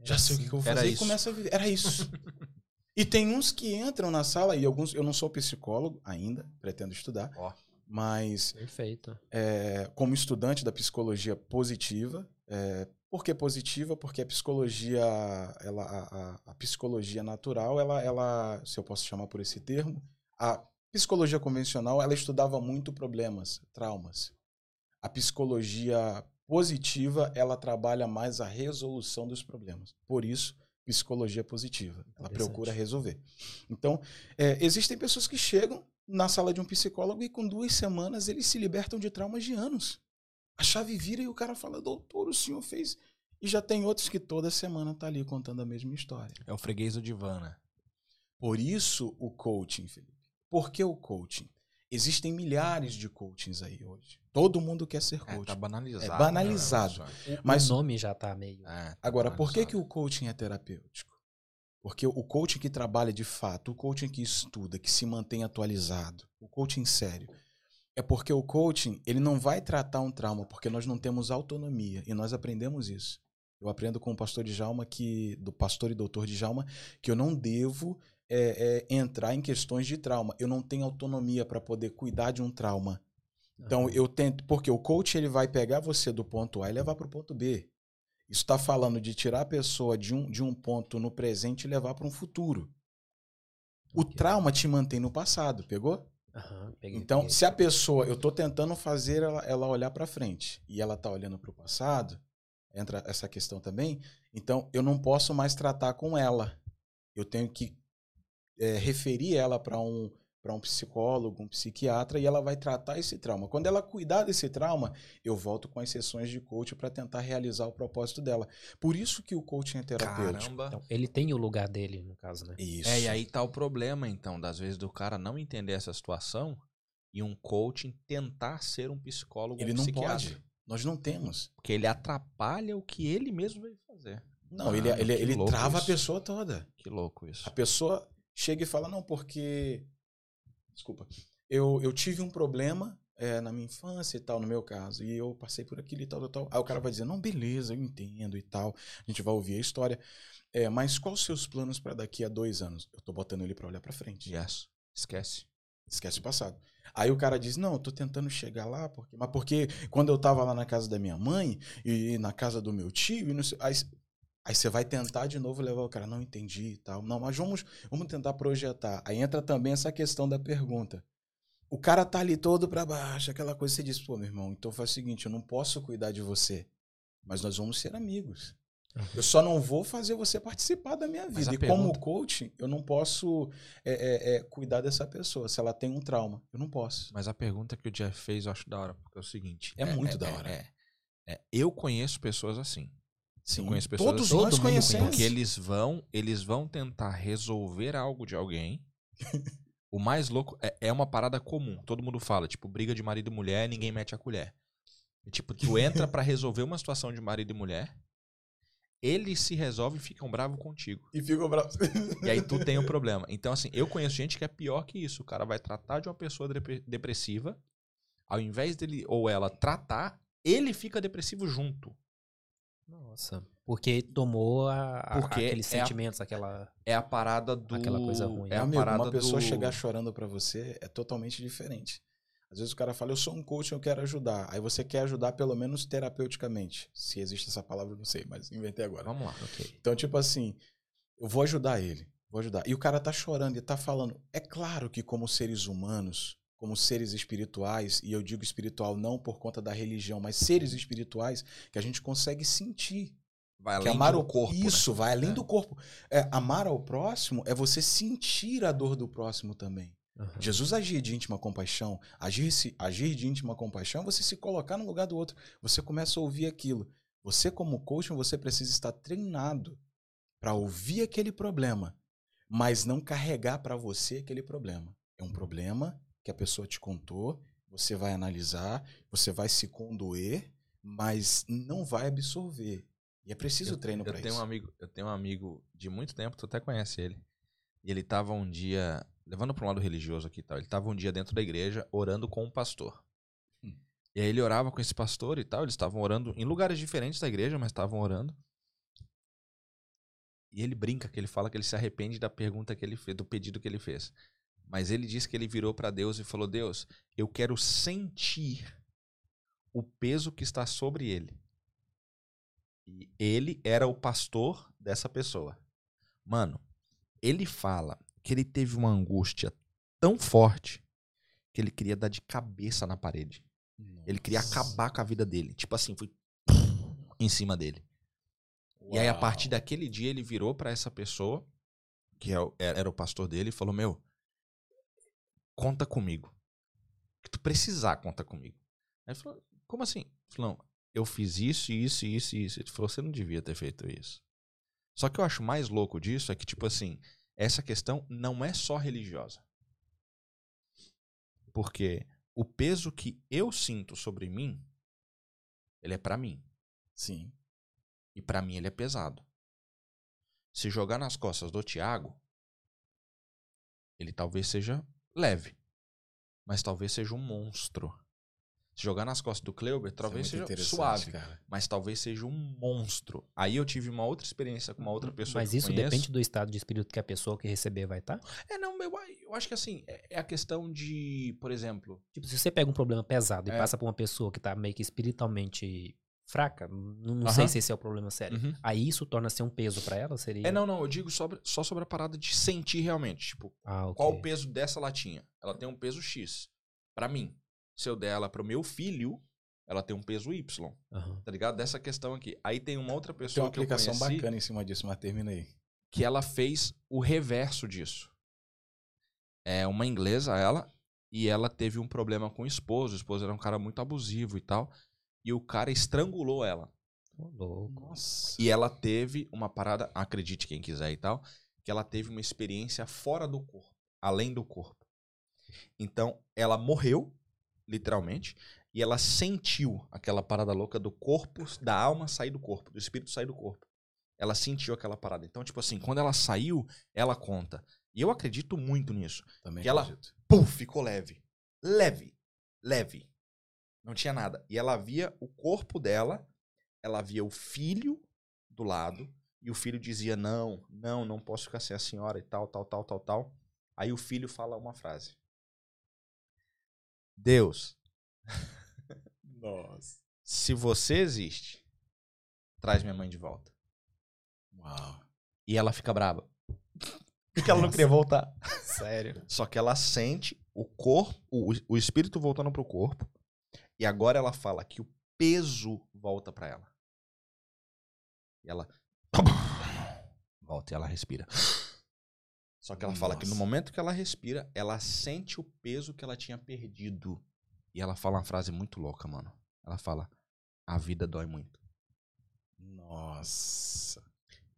já sei o que, que eu vou fazer e começa a viver. Era isso. e tem uns que entram na sala, e alguns, eu não sou psicólogo ainda, pretendo estudar, Ó. mas Perfeito. é, como estudante da psicologia positiva. É, por que positiva? Porque a psicologia, ela, a, a- a psicologia natural, ela, ela, se eu posso chamar por esse termo, a psicologia convencional, ela estudava muito problemas, traumas. A psicologia positiva, ela trabalha mais a resolução dos problemas. Por isso, psicologia positiva. Ela procura resolver. Então, é, existem pessoas que chegam na sala de um psicólogo e com duas semanas eles se libertam de traumas de anos. A chave vira e o cara fala, doutor, o senhor fez. E já tem outros que toda semana tá ali contando a mesma história. É o freguês do divã, né? Por isso o coaching, Felipe. Por que o coaching? Existem milhares de coachings aí hoje. Todo mundo quer ser É, coach. tá banalizado. É banalizado. né? Mas- o nome já tá meio. É, tá Agora, por que, banalizado. que o coaching é terapêutico? Porque o coaching que trabalha de fato, o coaching que estuda, que se mantém atualizado, o coaching sério, é porque o coaching ele não vai tratar um trauma, porque nós não temos autonomia e nós aprendemos isso. Eu aprendo com o pastor Djalma que do pastor e doutor Djalma que eu não devo é, é, entrar em questões de trauma. Eu não tenho autonomia para poder cuidar de um trauma. Então eu tento, porque o coach ele vai pegar você do ponto A e levar para o ponto B. Isso está falando de tirar a pessoa de um, de um ponto no presente e levar para um futuro. O Ok. trauma te mantém no passado, pegou? Aham, peguei, Então, peguei. se a pessoa, eu tô tentando fazer ela, ela olhar para frente e ela tá olhando para o passado, entra essa questão também. Então, eu não posso mais tratar com ela. Eu tenho que é, referir ela para um para um psicólogo, um psiquiatra e ela vai tratar esse trauma. Quando ela cuidar desse trauma, eu volto com as sessões de coach para tentar realizar o propósito dela. Por isso que o coaching é terapêutico. Caramba. Então, ele tem o lugar dele, no caso, né? Isso. É, e aí tá o problema, então, das vezes do cara não entender essa situação e um coaching tentar ser um psicólogo ele um não psiquiatra. pode. Nós não temos. Porque ele atrapalha o que ele mesmo veio fazer. Não, Ah, ele, ele, ele trava a isso. pessoa toda. Que louco isso. A pessoa chega e fala, não, porque. Desculpa. Eu, eu tive um problema é, na minha infância e tal, no meu caso. E eu passei por aquilo e tal, tal, tal. Aí o cara vai dizer, não, beleza, eu entendo e tal. A gente vai ouvir a história. É, mas quais os seus planos para daqui a dois anos? Eu tô botando ele para olhar para frente. Yes. Esquece. Esquece o passado. Aí o cara diz, não, eu tô tentando chegar lá, porque... mas porque quando eu tava lá na casa da minha mãe e na casa do meu tio, e não sei... aí, aí você vai tentar de novo levar o cara, não entendi e tal. Não, mas vamos, vamos tentar projetar. Aí entra também essa questão da pergunta. O cara tá ali todo pra baixo, aquela coisa, você diz, pô, meu irmão, então faz o seguinte, eu não posso cuidar de você, mas nós vamos ser amigos. Eu só não vou fazer você participar da minha vida. E como pergunta- coach, eu não posso é, é, é, cuidar dessa pessoa. Se ela tem um trauma, eu não posso. Mas a pergunta que o Jeff fez eu acho da hora, porque é o seguinte. É muito da hora. é- é, eu conheço pessoas assim. Sim, conheço pessoas todos assim. nós Todo mundo conhecemos. Porque eles vão, eles vão tentar resolver algo de alguém. o mais louco é, é uma parada comum. Todo mundo fala, tipo, briga de marido e mulher, ninguém mete a colher. E, tipo, tu entra pra resolver uma situação de marido e mulher, eles se resolvem e ficam bravos contigo. E ficou bravo. E aí tu tem o problema. Então, assim, eu conheço gente que é pior que isso. O cara vai tratar de uma pessoa depre- depressiva, ao invés dele ou ela tratar, ele fica depressivo junto. Nossa. Porque tomou a, a- Porque aqueles é a- sentimentos, aquela. É a parada do. Aquela coisa ruim. É a Amigo, parada uma pessoa do... chegar chorando pra você é totalmente diferente. Às vezes o cara fala, eu sou um coach, eu quero ajudar. Aí você quer ajudar pelo menos terapeuticamente. Se existe essa palavra, eu não sei, mas inventei agora. Vamos lá, ok. Então, tipo assim, eu vou ajudar ele, vou ajudar. E o cara tá chorando e tá falando. É claro que como seres humanos, como seres espirituais, e eu digo espiritual não por conta da religião, mas seres espirituais, que a gente consegue sentir. Vai que além amar do o corpo. né? Isso, vai além É. do corpo. É, amar ao próximo é você sentir a dor do próximo também. Aham. Jesus agir de íntima compaixão, agir, se, agir de íntima compaixão, é você se colocar no lugar do outro. Você começa a ouvir aquilo. Você, como coach, você precisa estar treinado para ouvir aquele problema, mas não carregar para você aquele problema. É um problema que a pessoa te contou você vai analisar, você vai se condoer, mas não vai absorver. E é preciso treino eu para tenho isso. Um amigo, eu tenho um amigo de muito tempo, tu até conhece ele. E ele tava um dia, levando para um lado religioso aqui e tal, ele tava um dia dentro da igreja orando com um pastor. Hum. E aí ele orava com esse pastor e tal, eles estavam orando em lugares diferentes da igreja, mas estavam orando. E ele brinca que ele fala que ele se arrepende da pergunta que ele fez, do pedido que ele fez. Mas ele disse que ele virou para Deus e falou: "Deus, eu quero sentir o peso que está sobre ele". E ele era o pastor dessa pessoa. Mano, ele fala que ele teve uma angústia tão forte que ele queria dar de cabeça na parede. Ele queria Nossa. acabar com a vida dele. Tipo assim, foi em cima dele. E aí, a Uau. partir daquele dia, ele virou pra essa pessoa, que é era o pastor dele, e falou: Meu, conta comigo. O que tu precisar, conta comigo. Aí ele falou: Como assim? Falou: eu fiz isso, isso, isso, isso. Ele falou: Você não devia ter feito isso. Só que eu acho mais louco disso é que, tipo assim, essa questão não é só religiosa. Porque o peso que eu sinto sobre mim, ele é pra mim. Sim. E pra mim ele é pesado. Se jogar nas costas do Thiago, ele talvez seja leve. Mas talvez seja um monstro. Se jogar nas costas do Kleuber, talvez Isso é seja suave. Cara. Mas talvez seja um monstro. Aí eu tive uma outra experiência com uma outra pessoa Mas que eu isso conheço. depende do estado de espírito que a pessoa que receber vai estar. É, não, eu, eu acho que assim, é é a questão de, por exemplo, Tipo, se você pega um problema pesado e É. passa pra uma pessoa que tá meio que espiritualmente fraca, não, não sei se esse é o problema sério. Uhum. Aí isso torna-se um peso pra ela? Seria. É, não, não, eu digo sobre, só sobre a parada de sentir realmente. Tipo, Ah, ok. qual o peso dessa latinha? Ela tem um peso X. Pra mim. Se eu der ela pro meu filho, ela tem um peso Y. Aham. Tá ligado? Dessa questão aqui. Aí tem uma outra Tem pessoa uma que eu aplicação conheci bacana em cima disso, mas termina aí. que ela fez o reverso disso. É uma inglesa, ela, e ela teve um problema com o esposo. O esposo era um cara muito abusivo e tal. E o cara estrangulou ela. Ô, louco. Nossa. E ela teve uma parada, acredite quem quiser e tal, que ela teve uma experiência fora do corpo, além do corpo. Então, ela morreu, literalmente, e ela sentiu aquela parada louca do corpo, da alma sair do corpo, do espírito sair do corpo. Ela sentiu aquela parada. Então, tipo assim, quando ela saiu, ela conta. E eu acredito muito nisso. Também Que ela- acredito. Pum, ficou leve. Leve. Leve. Não tinha nada. E ela via o corpo dela, ela via o filho do lado, e o filho dizia: Não, não, não posso ficar sem a senhora e tal, tal, tal, tal, tal. Aí o filho fala uma frase: Deus, Nossa. se você existe, traz minha mãe de volta. Uau. E ela fica brava. Porque ela não queria voltar. Sério. Só que ela sente o corpo, o, o espírito voltando pro corpo. E agora ela fala que o peso volta pra ela. E ela volta e ela respira. Só que ela fala que no Nossa. momento que ela respira, ela sente o peso que ela tinha perdido. E ela fala uma frase muito louca, mano. Ela fala: "A vida dói muito". Nossa.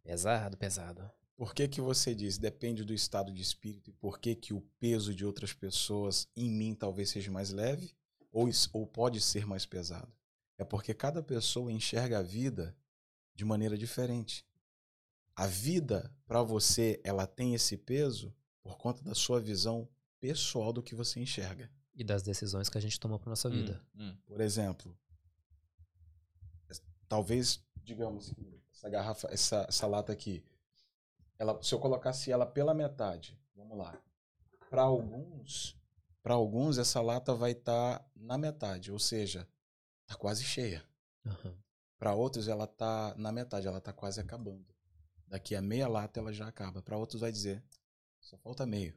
Pesado, pesado. Por que que você diz depende do estado de espírito e por que que o peso de outras pessoas em mim talvez seja mais leve ou, ou pode ser mais pesado? É porque cada pessoa enxerga a vida de maneira diferente. A vida, para você, ela tem esse peso por conta da sua visão pessoal do que você enxerga. E das decisões que a gente tomou pra nossa vida. Hum, hum. Por exemplo, talvez, digamos que essa garrafa, essa, essa lata aqui, ela, se eu colocasse ela pela metade, vamos lá. Para alguns, para alguns essa lata vai estar na metade, ou seja, tá quase cheia. Aham. Para outros ela tá na metade, ela tá quase acabando. Daqui a meia lata ela já acaba. Para outros vai dizer, só falta meio.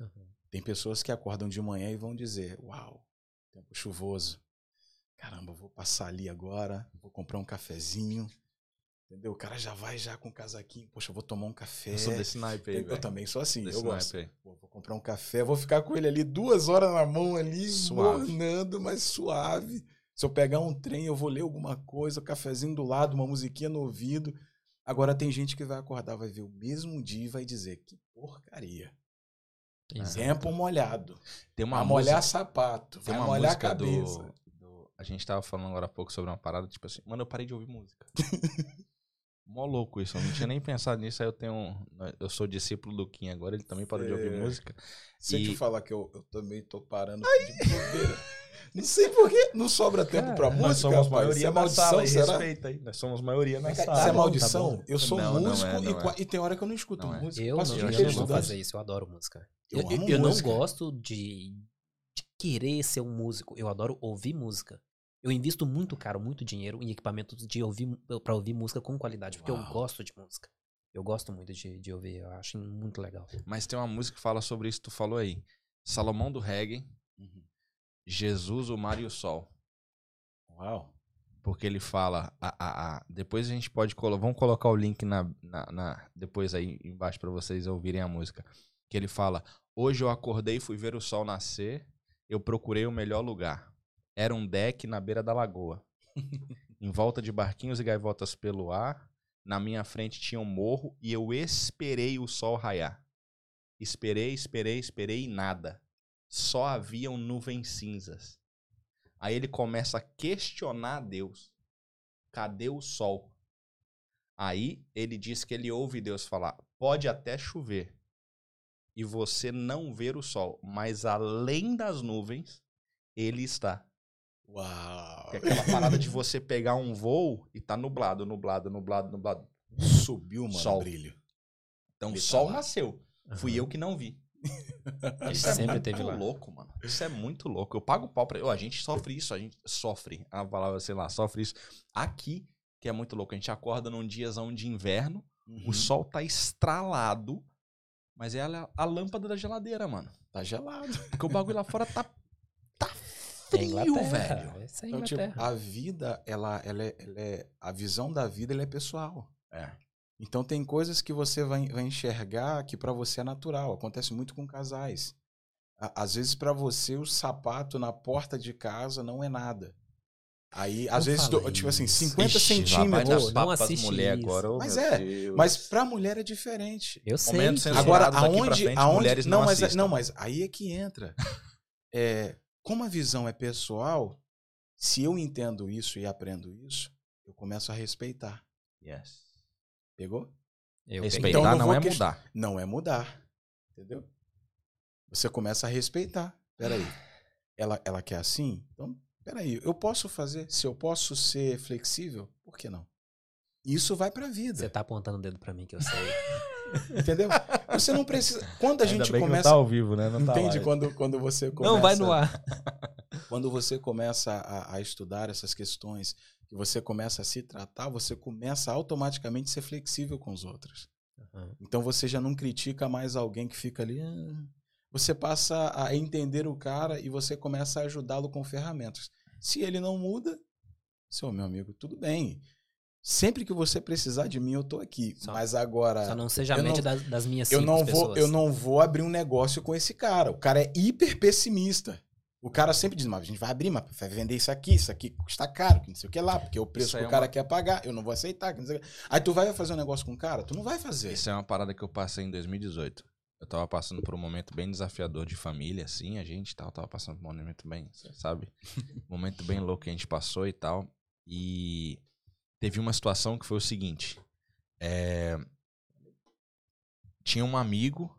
Aham. Tem pessoas que acordam de manhã e vão dizer: Uau, tempo chuvoso. Caramba, vou passar ali agora, vou comprar um cafezinho. Entendeu? O cara já vai já com o casaquinho. Poxa, eu vou tomar um café. Eu sou desse naipe aí, eu, também sou assim, Desse eu gosto. Pô, vou comprar um café, vou ficar com ele ali duas horas na mão ali, Suave. mornando, mas suave. Se eu pegar um trem, eu vou ler alguma coisa, um cafezinho do lado, uma musiquinha no ouvido. Agora tem gente que vai acordar, vai ver o mesmo dia e vai dizer, que porcaria. Tempo molhado. Tem uma Vai música, molhar sapato. tem uma molhar a música cabeça. do, do- A gente tava falando agora há pouco sobre uma parada, tipo assim, mano, eu parei de ouvir música. Mó louco isso, eu não tinha nem pensado nisso, aí eu tenho. um- Eu sou discípulo do Kim agora, ele também parou de ouvir música. Se eu E- te falar que eu, eu também tô parando de bobeira. Não sei porquê. Não sobra tempo pra música. nós somos rapaz. maioria é na maldição, sala, será? respeita aí. Nós somos maioria na cara. Isso é bom, maldição? tá eu sou Não, não músico é, não e, qua- é. e tem hora que eu não escuto Não é. música. Eu, Passo não, eu não vou fazer isso, eu adoro música. Eu Eu, amo eu não música. gosto de, de querer ser um músico, eu adoro ouvir música. Eu invisto muito caro, muito dinheiro em equipamentos de ouvir para ouvir música com qualidade, porque eu Uau. gosto de música. Eu gosto muito de, de ouvir, eu acho muito legal. Mas tem uma música que fala sobre isso que tu falou aí. Salomão do Reggae, Uhum. Jesus, o Mar e o Sol. Uau. Porque ele fala. A, a, a- depois a gente pode colocar. Vamos colocar o link na, na, na- depois aí embaixo pra vocês ouvirem a música. Que ele fala: Hoje eu acordei, fui ver o sol nascer. Eu procurei o melhor lugar. Era um deck na beira da lagoa. em volta de barquinhos e gaivotas pelo ar. Na minha frente tinha um morro e eu esperei o sol raiar. Esperei, esperei, esperei e nada. Só haviam nuvens cinzas. Aí ele começa a questionar Deus. Cadê o sol? Aí ele diz que ele ouve Deus falar: pode até chover e você não ver o sol, mas além das nuvens, ele está. Uau. Que é aquela parada de você pegar um voo e tá nublado, nublado, nublado, nublado. Subiu, mano, Sol. o brilho. Então o Ele tá sol lá. nasceu. Fui eu que não vi. Ele Isso é sempre muito teve lá. louco, mano. Isso é muito louco. Eu pago pau pra. Ô, a gente sofre isso, a gente sofre. A palavra, sei lá, sofre isso. Aqui, que é muito louco. A gente acorda num diazão de inverno, Uhum. o sol tá estralado, mas é a, a lâmpada da geladeira, mano. Tá gelado. Porque o bagulho lá fora tá. Tá É frio, Inglaterra, velho. É Então, tipo, a vida, ela, ela, é, ela é. A visão da vida ela é pessoal. É. Então tem coisas que você vai, vai enxergar que pra você é natural. Acontece muito com casais. À- Às vezes pra você o sapato na porta de casa não é nada. Aí, às Não vezes, do- tipo assim, isso. 50 Ixi, centímetros. Pô, não assiste mulher isso. agora, ô, Mas é, Deus. Mas pra mulher é diferente. Eu sei. Agora, aonde, frente, aonde mulheres não, não mas, assistam. não, mas aí é que entra. É, como a visão é pessoal, se eu entendo isso e aprendo isso, eu começo a respeitar. Yes. Pegou? Eu Respeitar Então, não não é ques- mudar. Não é mudar. Entendeu? Você começa a respeitar. Peraí. Ela, ela quer assim? Então, peraí. Eu posso fazer? Se eu posso ser flexível, por que não? Isso vai pra vida. Você tá apontando o dedo pra mim que eu sei. Entendeu? Você não precisa. Quando a Ainda gente bem que começa. não tá ao vivo, né? Não tá Entende live. quando, quando você começa. Não, vai no ar. Quando você começa a, a estudar essas questões, que você começa a se tratar, você começa a automaticamente a ser flexível com os outros. Uhum. Então você já não critica mais alguém que fica ali. "Ah". Você passa a entender o cara e você começa a ajudá-lo com ferramentas. Se ele não muda, seu meu amigo, tudo bem. Sempre que você precisar de mim, eu tô aqui. Só- Mas agora. Só não seja a não- das, das minhas eu não vou, pessoas. eu não vou abrir um negócio com esse cara. O cara é hiper pessimista. O cara sempre diz, mas a gente vai abrir, mas vai vender isso aqui, isso aqui custa caro, que não sei o que lá, porque o preço Isso que o é cara uma- quer pagar, eu não vou aceitar. que não sei o que. Aí tu vai fazer um negócio com o cara? Tu não vai fazer. Isso é uma parada que eu passei em 2018. Eu tava passando por um momento bem desafiador de família, assim, a gente e tal, tava passando por um momento bem, sabe? Um momento bem louco que a gente passou e tal. E teve uma situação que foi o seguinte. é, Tinha um amigo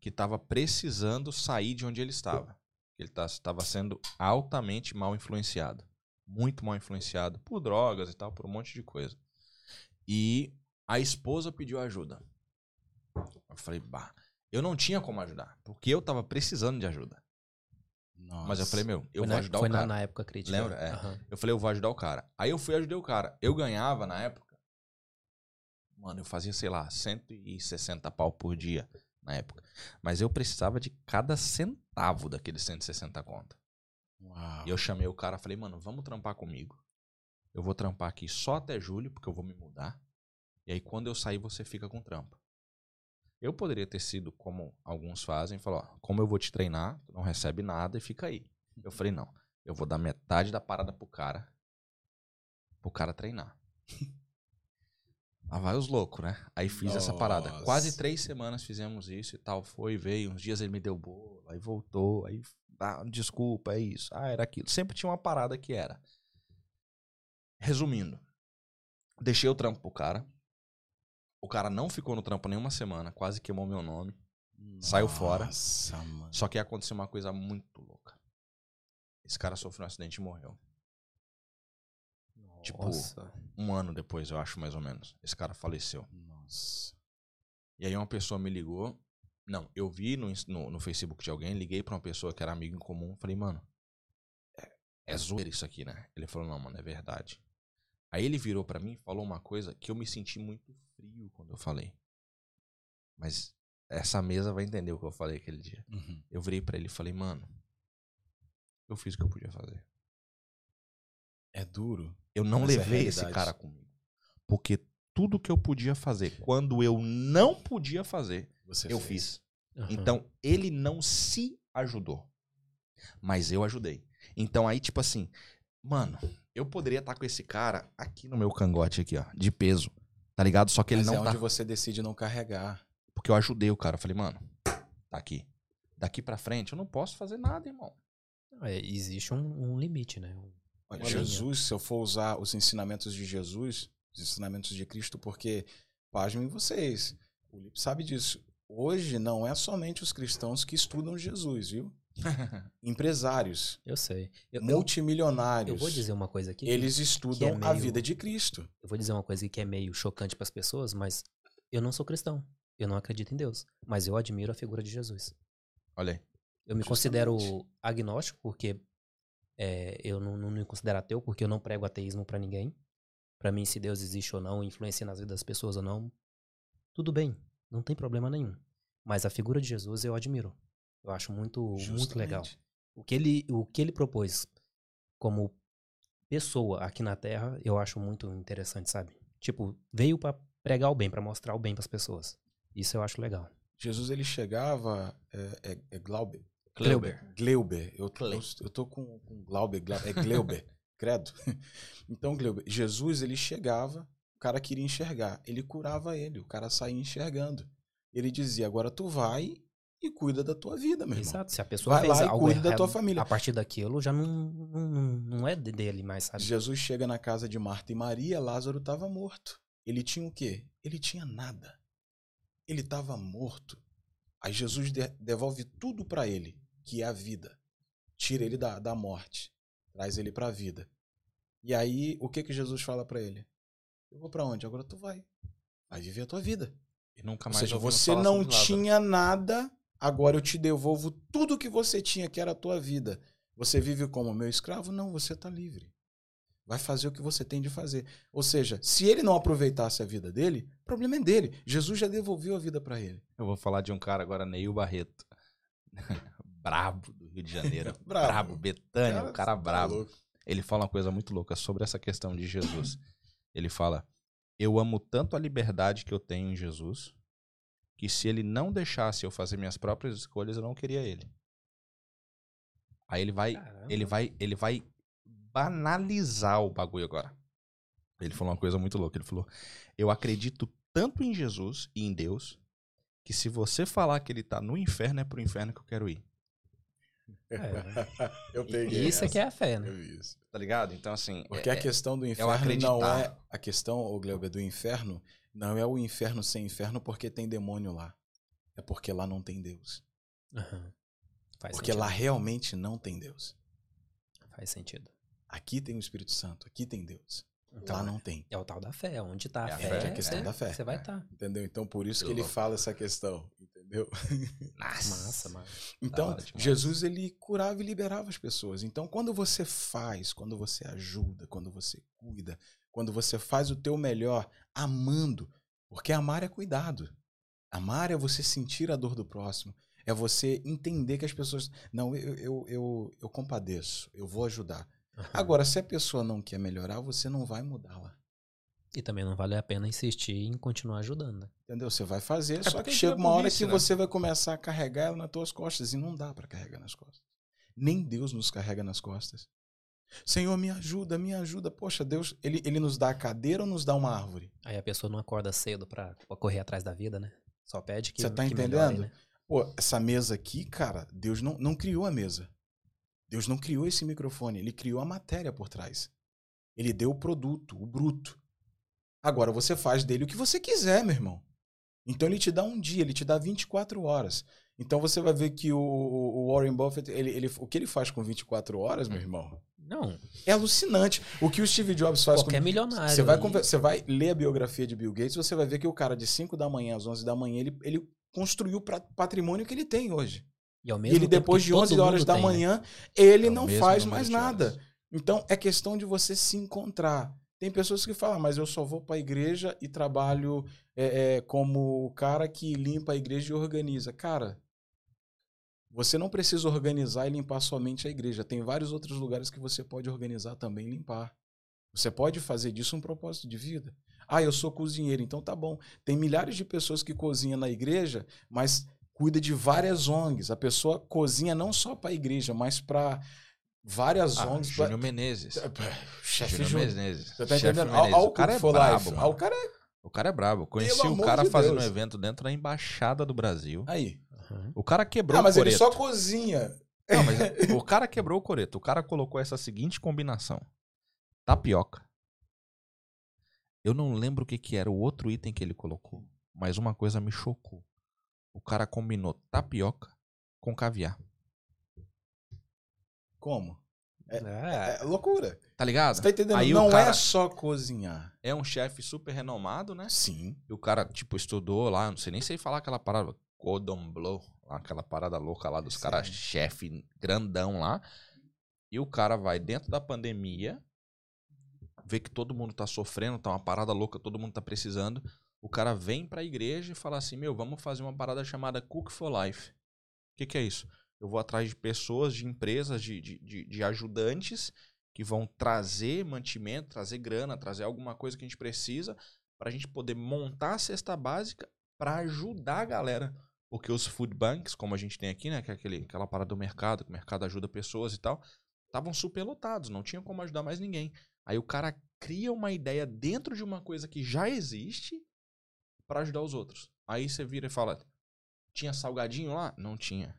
que tava precisando sair de onde ele estava. Ele tá- estava sendo altamente mal influenciado. Muito mal influenciado por drogas e tal, por um monte de coisa. E a esposa pediu ajuda. Eu falei, bah, eu não tinha como ajudar, porque eu tava precisando de ajuda. Nossa. Mas eu falei, meu, eu Foi, vou na, ajudar foi o cara. na época crítica. Lembra? É. Aham. Eu falei, eu vou ajudar o cara. Aí eu fui e ajudei o cara. Eu ganhava na época. Mano, eu fazia, sei lá, 160 pau por dia na época. Mas eu precisava de cada centavo daqueles 160 conta. Uau. E eu chamei o cara, falei, mano, vamos trampar comigo. Eu vou trampar aqui só até julho, porque eu vou me mudar. E aí, quando eu sair, você fica com trampa. Eu poderia ter sido como alguns fazem, falar, ó, como eu vou te treinar, tu não recebe nada e fica aí. Eu falei, não, eu vou dar metade da parada pro cara, pro cara treinar. Lá vai os loucos, né? Aí fiz essa parada. Quase Nossa. três semanas fizemos isso e tal. Foi, veio. Uns dias ele me deu bolo, aí voltou. Aí, ah, desculpa, é isso. Ah, era aquilo. Sempre tinha uma parada que era. Resumindo, deixei o trampo pro cara. O cara não ficou no trampo nenhuma semana, quase queimou meu nome. Saiu fora. Nossa, mano. Só que aconteceu uma coisa muito louca. Esse cara sofreu um acidente e morreu. Tipo, Nossa. Um ano depois, eu acho, mais ou menos. Esse cara faleceu. Nossa. E aí uma pessoa me ligou. Não, eu vi no, no, no Facebook de alguém, liguei pra uma pessoa que era amigo em comum. Falei, mano, é, é zoeira isso aqui, né? Ele falou, não, mano, é verdade. Aí ele virou pra mim e falou uma coisa que eu me senti muito frio quando eu falei. Mas essa mesa vai entender o que eu falei aquele dia. Uhum. Eu virei pra ele e falei, mano, eu fiz o que eu podia fazer. É duro. Eu não é levei esse realidade. cara comigo. Porque tudo que eu podia fazer, quando eu não podia fazer, Você eu fez. fiz. Aham. Então, ele não se ajudou. Mas eu ajudei. Então, aí, tipo assim, mano, eu poderia estar com esse cara aqui no meu cangote, aqui, ó, de peso. Tá ligado? Só que ele Mas não é tá. onde você decide não carregar. Porque eu ajudei o cara. Eu falei, mano, tá aqui. Daqui pra frente, eu não posso fazer nada, irmão. É, existe um, um limite, né? Um- Olha, Jesus, se eu for usar os ensinamentos de Jesus, os ensinamentos de Cristo, porque, pasmem vocês, o Lipe sabe disso. Hoje não é somente os cristãos que estudam Jesus, viu? Empresários, Eu sei. Eu, multimilionários, eu vou dizer uma coisa aqui. eles estudam que é a meio- vida de Cristo. Eu vou dizer uma coisa que é meio chocante para as pessoas, mas eu não sou cristão. Eu não acredito em Deus. Mas eu admiro a figura de Jesus. Olha aí. Eu me Justamente. considero agnóstico, porque é, eu não, não me considero ateu, porque eu não prego ateísmo pra ninguém. Pra mim, se Deus existe ou não, influencia nas vidas das pessoas ou não, tudo bem, não tem problema nenhum. Mas a figura de Jesus eu admiro. Eu acho muito, muito legal. Justamente. O que ele, o que ele propôs como pessoa aqui na Terra, eu acho muito interessante, sabe? Tipo, veio pra pregar o bem, pra mostrar o bem pras pessoas. Isso eu acho legal. Jesus ele chegava, é, é, é Glauber, Kleuber. Gleuber. Eu, eu, eu tô com, com Glauber, Glau- é Gleuber, credo. Então, Gleuber, Jesus, ele chegava, o cara queria enxergar, ele curava ele, o cara saía enxergando. Ele dizia, agora tu vai e cuida da tua vida, meu irmão. Exato. Se a pessoa Vai fez lá e algo cuida da tua família. a partir daquilo já não, não, não- é de- dele mais, sabe? Jesus chega na casa de Marta e Maria, Lázaro estava morto. Ele tinha o quê? Ele tinha nada. Ele estava morto. Aí Jesus de- devolve tudo para ele, que é a vida. Tira ele da, da morte, traz ele para a vida. E aí, o que que Jesus fala para ele? Eu vou para onde? Agora tu vai. Vai viver a tua vida. E nunca Ou mais seja, ouvimos você não tinha nada, agora eu te devolvo tudo que você tinha, que era a tua vida. Você vive como meu escravo? Não, você está livre. Vai fazer o que você tem de fazer. Ou seja, se ele não aproveitasse a vida dele, o problema é dele. Jesus já devolveu a vida para ele. Eu vou falar de um cara agora, Neil Barreto. brabo do Rio de Janeiro. Brabo. brabo. Betânia, um cara tá brabo. louco. Ele fala uma coisa muito louca sobre essa questão de Jesus. Ele fala: Eu amo tanto a liberdade que eu tenho em Jesus, que se ele não deixasse eu fazer minhas próprias escolhas, eu não queria ele. Aí ele vai, Caramba. ele vai, ele vai banalizar o bagulho agora. Ele falou uma coisa muito louca. Ele falou: Eu acredito tanto em Jesus e em Deus que se você falar que ele tá no inferno, é pro inferno que eu quero ir. É. Eu E- peguei. Isso é que é a fé, né? Eu. Tá ligado? Então, assim. Porque é- a questão do inferno não é. A questão, o Gleuber, do inferno não é o inferno sem inferno porque tem demônio lá. É porque lá não tem Deus. Faz Porque sentido. lá realmente não tem Deus. Faz sentido. Aqui tem o Espírito Santo, aqui tem Deus. Então, Lá não tem. é o tal da fé. Onde tá É a a fé, é a questão você- da fé. Você vai estar. Entendeu? Então por isso Que ele fala essa questão, entendeu? Massa, mano. Então, hora demais. Jesus ele curava e liberava as pessoas. Então, quando você faz, quando você ajuda, quando você cuida, quando você faz o teu melhor, amando, porque amar é cuidado. Amar é você sentir a dor do próximo, é você entender que as pessoas, não, eu eu, eu, eu compadeço, eu vou ajudar. Agora, se a pessoa não quer melhorar, você não vai mudá-la. E também não vale a pena insistir em continuar ajudando. né? Entendeu? Você vai fazer, É só que chega uma hora burrice, que né? você vai começar a carregar ela nas tuas costas e não dá pra carregar nas costas. Nem Deus nos carrega nas costas. Senhor, me ajuda, me ajuda. Poxa, Deus, ele, ele nos dá a cadeira ou nos dá uma árvore? Aí a pessoa não acorda cedo pra, pra correr atrás da vida, né? Só pede que. Você tá que melhore, entendendo? né? Pô, essa mesa aqui, cara, Deus não, não criou a mesa. Deus não criou esse microfone, ele criou a matéria por trás. Ele deu o produto, o bruto. Agora você faz dele o que você quiser, meu irmão. Então ele te dá um dia, ele te dá 24 horas. Então você vai ver que o, o Warren Buffett, ele, ele- o que ele faz com 24 horas, meu irmão, Não, é alucinante. O que o Steve Jobs faz qualquer com milionário. você vai, você vai ler a biografia de Bill Gates, você vai ver que o cara de 5 da manhã às 11 da manhã, ele, ele construiu o patrimônio que ele tem hoje. E, ao E mesmo ele, tempo depois de todo 11 horas da tem, né? manhã, ele É não faz mais nada. Então é questão de você se encontrar. Tem pessoas que falam, mas eu só vou para a igreja e trabalho é, é, como o cara que limpa a igreja e organiza. Cara, você não precisa organizar e limpar somente a igreja. Tem vários outros lugares que você pode organizar também e limpar. Você pode fazer disso um propósito de vida. Ah, eu sou cozinheiro, então tá bom. Tem milhares de pessoas que cozinham na igreja, mas cuida de várias ONGs. A pessoa cozinha não só para a igreja, mas para várias Ah, ONGs. pra- Júnior Menezes. Chefe Júnior. Menezes. Você tá entendendo? Menezes. Ao, o cara é brabo, o cara é... O cara é brabo. Conheci Pelo o cara de fazendo um Deus. evento dentro da Embaixada do Brasil. Aí. O cara quebrou Ah, mas o ele coreto. só cozinha. Não, mas o cara quebrou o coreto. O cara colocou essa seguinte combinação: tapioca. Eu não lembro o que, que era o outro item que ele colocou, mas uma coisa me chocou. O cara combinou tapioca com caviar. Como? Ah, É loucura. Tá ligado? Você tá entendendo? Aí não cara- é só cozinhar. É um chefe super renomado, né? Sim. E o cara, tipo, estudou lá, não sei nem sei falar aquela parada, Cordon Bleu, aquela parada louca lá dos caras, chefe grandão lá. E o cara vai dentro da pandemia, vê que todo mundo tá sofrendo, tá uma parada louca, todo mundo tá precisando. O cara vem pra igreja e fala assim: Meu, vamos fazer uma parada chamada Cook for Life. O que, que é isso? Eu vou atrás de pessoas, de empresas, de, de, de, de ajudantes que vão trazer mantimento, trazer grana, trazer alguma coisa que a gente precisa para a gente poder montar a cesta básica para ajudar a galera. Porque os food banks, como a gente tem aqui, né, que é aquele, aquela parada do mercado, que o mercado ajuda pessoas e tal, estavam super lotados, não tinham como ajudar mais ninguém. Aí o cara cria uma ideia dentro de uma coisa que já existe para ajudar os outros. Aí você vira e fala: tinha salgadinho lá? Não tinha.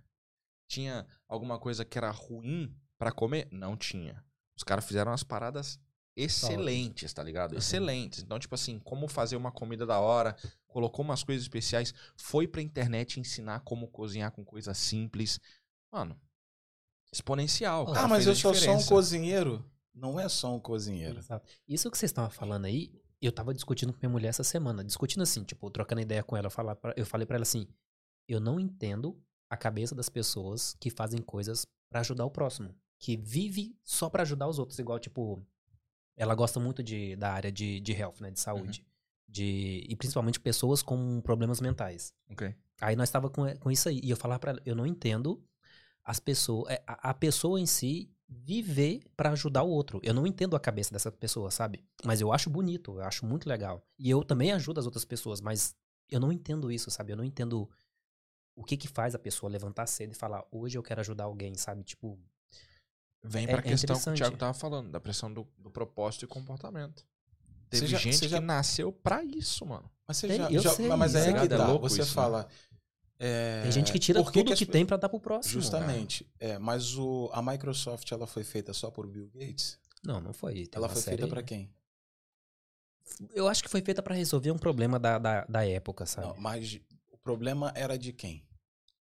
Tinha alguma coisa que era ruim para comer? Não tinha. Os caras fizeram umas paradas excelentes, tá ligado? Uhum. Excelentes. Então, tipo assim, como fazer uma comida da hora, colocou umas coisas especiais, foi pra internet ensinar como cozinhar com coisas simples. Mano, exponencial. Ah, cara mas eu sou só um cozinheiro? Não é só um cozinheiro. Exato. Isso que vocês estavam falando aí, eu tava discutindo com minha mulher essa semana. Discutindo assim, tipo, trocando ideia com ela. Eu, falar pra- eu falei pra ela assim: eu não entendo a cabeça das pessoas que fazem coisas pra ajudar o próximo. Que vive só pra ajudar os outros. Igual, tipo, ela gosta muito de, da área de, de health, né? De saúde. De, e principalmente pessoas com problemas mentais. Ok. Aí nós tava com, com isso aí. E eu falava pra ela, eu não entendo as pessoas, é, a, a pessoa em si viver pra ajudar o outro. Eu não entendo a cabeça dessa pessoa, sabe? Mas eu acho bonito, eu acho muito legal. E eu também ajudo as outras pessoas, mas eu não entendo isso, sabe? Eu não entendo o que que faz a pessoa levantar cedo e falar, hoje eu quero ajudar alguém, sabe? Tipo, Vem É- pra é questão que o. Thiago tava falando, da pressão do, do propósito e comportamento. Teve já- gente já- que nasceu pra isso, mano. Mas você Tem- já, eu já- sei, mas aí é que é tá. louco você isso, né? fala. é, tem gente que tira que tudo que, as pe- tem pra dar pro próximo. Justamente. É, mas o, a Microsoft ela foi feita só por Bill Gates? Não, não foi. Tem ela foi série- feita pra quem? Eu acho que foi feita pra resolver um problema da, da, da época, sabe? Não, mas o problema era de quem?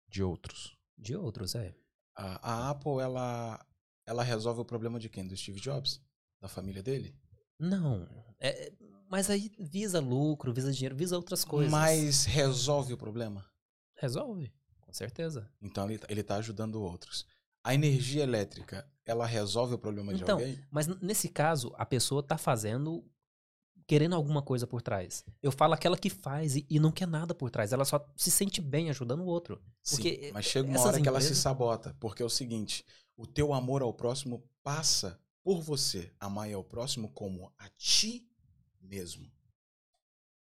De outros. De outros, é. A, a Apple ela ela resolve o problema de quem? Do Steve Jobs? Da família dele? Não. É, mas aí visa lucro, visa dinheiro, visa outras coisas. Mas resolve o problema? Resolve, com certeza. Então ele, ele tá ajudando outros. A energia elétrica, ela resolve o problema de Então, alguém? Mas nesse caso, a pessoa tá fazendo querendo alguma coisa por trás. Eu falo aquela que faz e, e não quer nada por trás. Ela só se sente bem ajudando o outro. Sim, mas chega uma hora que ela se empresas- sabota, porque é o seguinte, o teu amor ao próximo passa por você amar ao próximo como a ti mesmo.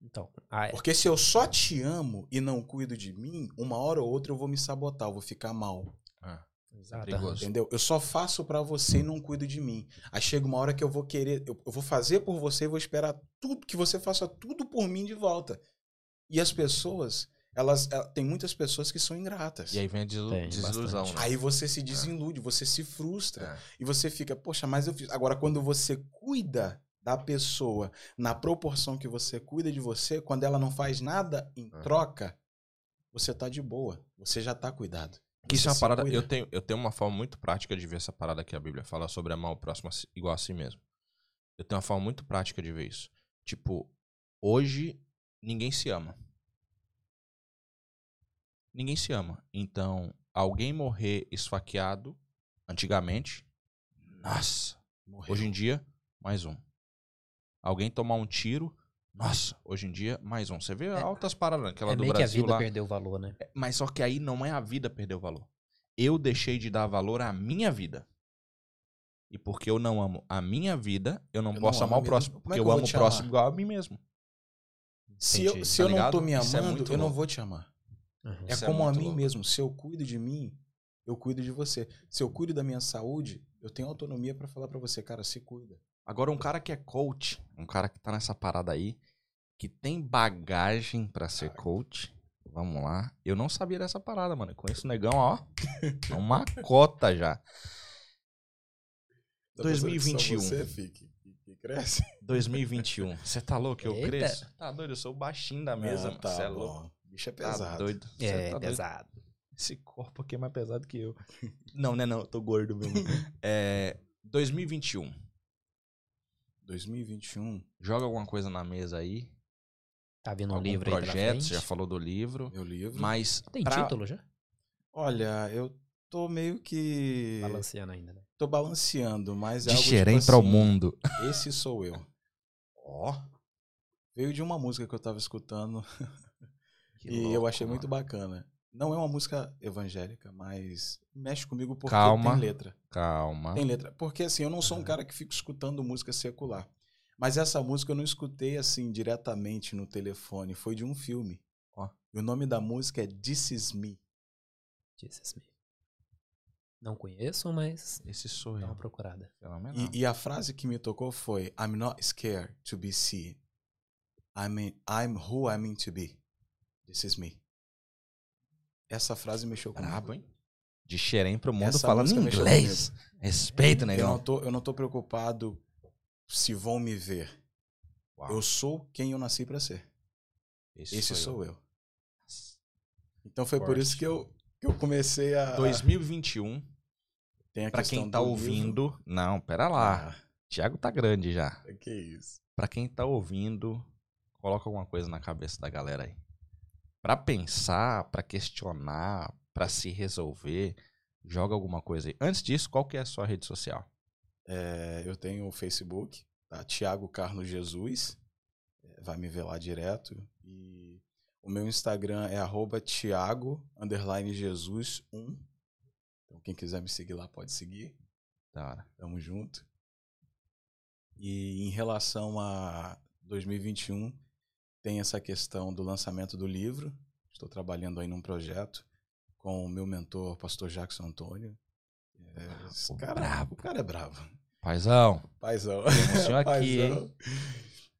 Então, a- Porque se eu só te amo e não cuido de mim, uma hora ou outra eu vou me sabotar, eu vou ficar mal. Ah. Exato. perigoso. Entendeu? Eu só faço pra você e não cuido de mim. Aí chega uma hora que eu vou querer, eu, eu vou fazer por você e vou esperar tudo que você faça tudo por mim de volta. E as pessoas, elas, eh, tem muitas pessoas que são ingratas. E aí vem a desilu- Tem, desilusão, né? Aí você se desilude, você se frustra É. e você fica, poxa, mas eu fiz. Agora quando você cuida da pessoa na proporção que você cuida de você, quando ela não faz nada em É. troca, você tá de boa, você já tá cuidado. Que isso é uma parada. cuida. Eu tenho, eu tenho uma forma muito prática de ver essa parada que a Bíblia fala sobre amar o próximo igual a si mesmo. Eu tenho uma forma muito prática de ver isso. Tipo, hoje ninguém se ama. Ninguém se ama. Então, alguém morrer esfaqueado, antigamente, nossa. Morreu. Hoje em dia, mais um. Alguém tomar um tiro, nossa. Hoje em dia, mais um. Você vê altas paradas, aquela É do meio que a vida lá. perdeu valor, né? Mas só que aí não é a vida perder o valor. Eu deixei de dar valor à minha vida. E porque eu não amo a minha vida, eu não Eu não posso amar amo o próximo. Porque é eu eu amo o próximo amar? igual a mim mesmo. Se eu, se Tá eu não tô me é amando, muito eu não vou te amar. Uhum. É Isso é como a muito mim louco. mesmo. Se eu cuido de mim, eu cuido de você. Se eu cuido da minha saúde, eu tenho autonomia pra falar pra você, cara, se cuida. Agora, um cara que é coach, um cara que tá nessa parada aí, que tem bagagem pra ser coach. Vamos lá. Eu não sabia dessa parada, mano. Eu conheço o negão, ó. Uma cota já. Tá pensando que 2021. Só você, fique, que, que cresce. 2021. Você tá louco? Eu Eita. cresço? Tá doido? Eu sou o baixinho da mesa, mano. tá Você é bom. louco. Bicho é Tá pesado. doido. Cê É, tá doido. pesado. Esse corpo aqui é mais pesado que eu. Não, né? Não, eu tô gordo mesmo. é, 2021. 2021, Joga alguma coisa na mesa aí. Tá vindo um algum livro aí pela projeto, frente. você já falou do livro. meu livro. Mas Tem pra- título já? Olha, eu tô meio que. Balanceando ainda, né? Tô balanceando, mas é de algo xerém tipo para o assim, mundo. Esse sou eu. Ó. Veio de uma música que eu tava escutando que e eu louco, achei muito mano. bacana. Não é uma música evangélica, mas mexe comigo porque Calma. tem letra. Calma. Tem letra. Porque assim, eu não sou um cara que fica escutando música secular. Mas essa música eu não escutei assim diretamente no telefone, foi de um filme. Ó. E o nome da música é This Is Me. Jesus me. Não conheço, mas Esse sou dá eu. uma procurada. E, e a frase que me tocou foi I'm not scared to be seen. I'm, I'm who I mean to be. This is me. Essa frase mexeu comigo. Brabo, hein? De xerém pro mundo Essa falando inglês. Respeita, Eu negão. não, tô, eu não tô preocupado se vão me ver. Uau. Eu sou quem eu nasci pra ser. Esse sou eu. Então foi por Forte. isso que eu, que eu comecei a. 2021, Tem a pra quem tá do ouvindo. livro. Não, pera lá. Ah, Thiago tá grande já. que isso. Pra quem tá ouvindo, coloca alguma coisa na cabeça da galera aí. Pra pensar, pra questionar, pra se resolver, joga alguma coisa aí. Antes disso, qual que é a sua rede social? É, eu tenho o Facebook, tá? Tiago Carlos Jesus. É, vai me ver lá direto. E o meu Instagram é arroba Tiago Jesus 1. Então quem quiser me seguir lá pode seguir. Da hora. Tamo junto. E em relação a 2021, tem essa questão do lançamento do livro. Estou trabalhando aí num projeto com o meu mentor, pastor Jackson Antônio. É, esse Pô, cara, brabo. o cara é bravo. Paizão, Paizão. Emoção aqui, Paizão.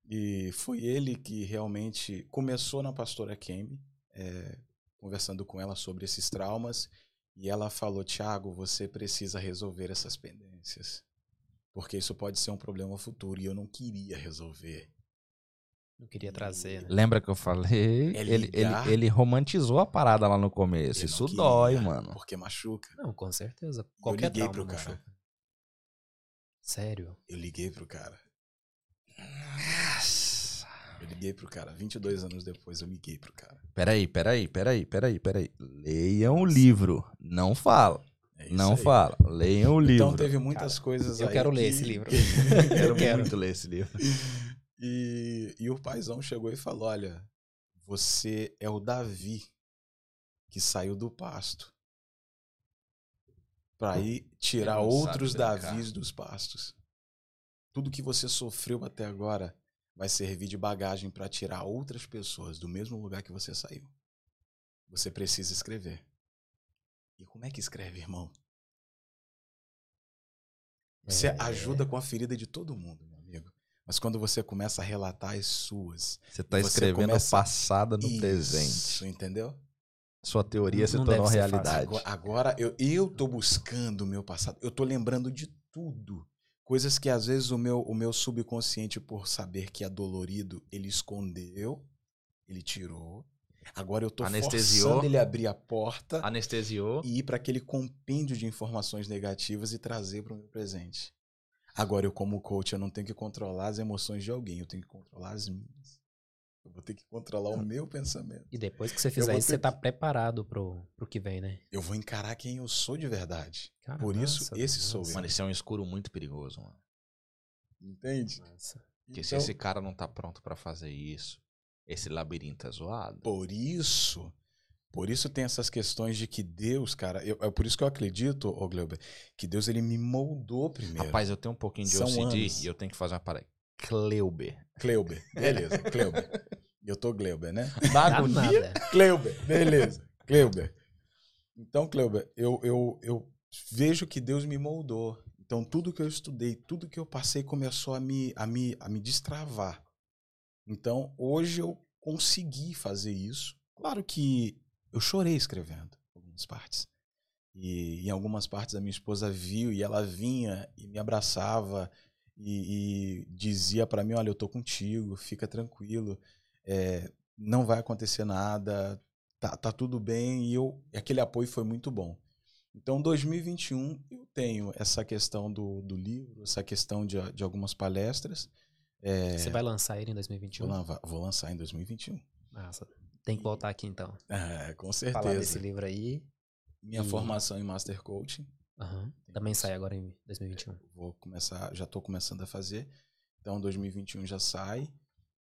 E foi ele que realmente começou na pastora Kemi, é, conversando com ela sobre esses traumas. E ela falou: Tiago, você precisa resolver essas pendências. Porque isso pode ser um problema futuro. E eu não queria resolver. Não queria trazer, né? lembra que eu falei? É ele, ele, ele romantizou a parada lá no começo. Eu Isso queria, dói, mano. Porque machuca. Não, com certeza. Qualquer liguei trauma pro cara. machuca. Sério? Eu liguei pro cara. Nossa. Eu liguei pro cara. 22 anos depois, eu liguei pro cara. Peraí, peraí, peraí, peraí, peraí. Leiam o livro. Não fala. É Não aí. fala. Leiam o livro. Então teve muitas coisas eu aí quero ler que- esse livro. Quero quero. muito ler esse livro. E, e o paizão chegou e falou: Olha, você é o Davi que saiu do pasto para ir tirar outros. Davis dos pastos. Tudo que você sofreu até agora vai servir de bagagem para tirar outras pessoas do mesmo lugar que você saiu. Você precisa escrever. E como é que escreve, irmão? Você É. ajuda com a ferida de todo mundo, amigo. Mas quando você começa a relatar as suas. Você tá Você escrevendo começa- o passado no Isso, presente. entendeu? Sua teoria se Não tornou deve ser realidade. Agora, agora eu, eu tô buscando o meu passado. Eu tô lembrando de tudo. Coisas que às vezes o meu, o meu subconsciente, por saber que é dolorido, ele escondeu, ele tirou. Agora eu tô Anestesiou. forçando ele abrir a porta Anestesiou. e ir para aquele compêndio de informações negativas e trazer para o meu presente. Agora eu como coach, eu não tenho que controlar as emoções de alguém, eu tenho que controlar as minhas. Eu vou ter que controlar o meu pensamento. E depois que você fizer isso, ter você tá preparado pro, pro que vem, né? Eu vou encarar quem eu sou de verdade. Cara, Por isso, massa, esse sou eu. Mano, esse é um escuro muito perigoso, mano. Entende? Massa. Porque se Então, esse cara não tá pronto pra fazer isso, esse labirinto é zoado. Por isso, por isso tem essas questões de que Deus, cara, eu- é por isso que eu acredito, ô Gleuber, que Deus ele me moldou primeiro. Rapaz, eu tenho um pouquinho de São OCD anos. e eu tenho que fazer uma parada. Kleuber. Kleuber, beleza, Kleuber. Eu tô Gleuber, né? Dá agonia? Kleuber, beleza. Kleuber. Então, Kleuber, eu, eu, eu vejo que Deus me moldou. Então, tudo que eu estudei, tudo que eu passei começou a me, a me, a me destravar. Então, hoje eu consegui fazer isso. Claro que eu chorei escrevendo algumas partes. E em algumas partes a minha esposa viu e ela vinha e me abraçava e, e dizia para mim: Olha, eu tô contigo, fica tranquilo, é, não vai acontecer nada, tá, tá tudo bem. E eu, aquele apoio foi muito bom. Então, 2021, eu tenho essa questão do, do livro, essa questão de, de algumas palestras. É, Você vai lançar ele em 2021? vou, vou lançar em 2021. Massa. Tem que voltar aqui então. É, com Falar desse certeza. livro aí. Minha E- formação em Master Coaching. Aham. Também sai agora em 2021. Vou começar, já estou começando a fazer. Então, 2021 já sai.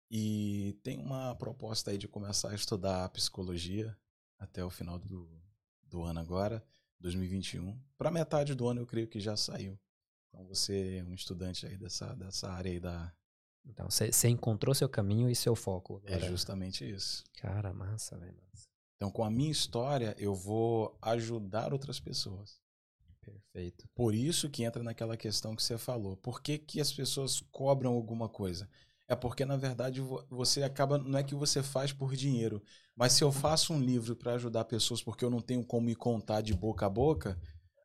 E tem uma proposta aí de começar a estudar psicologia até o final do, do ano agora, 2021. Para metade do ano eu creio que já saiu. Então você é um estudante aí dessa, dessa área aí da. Então, você encontrou seu caminho e seu foco. É Agora. justamente isso. Cara, massa, velho. Então, com a minha história, eu vou ajudar outras pessoas. Perfeito. Por isso que entra naquela questão que você falou. Por que, que as pessoas cobram alguma coisa? É porque, na verdade, vo- você acaba. Não é que você faz por dinheiro. Mas se eu faço um livro para ajudar pessoas porque eu não tenho como me contar de boca a boca,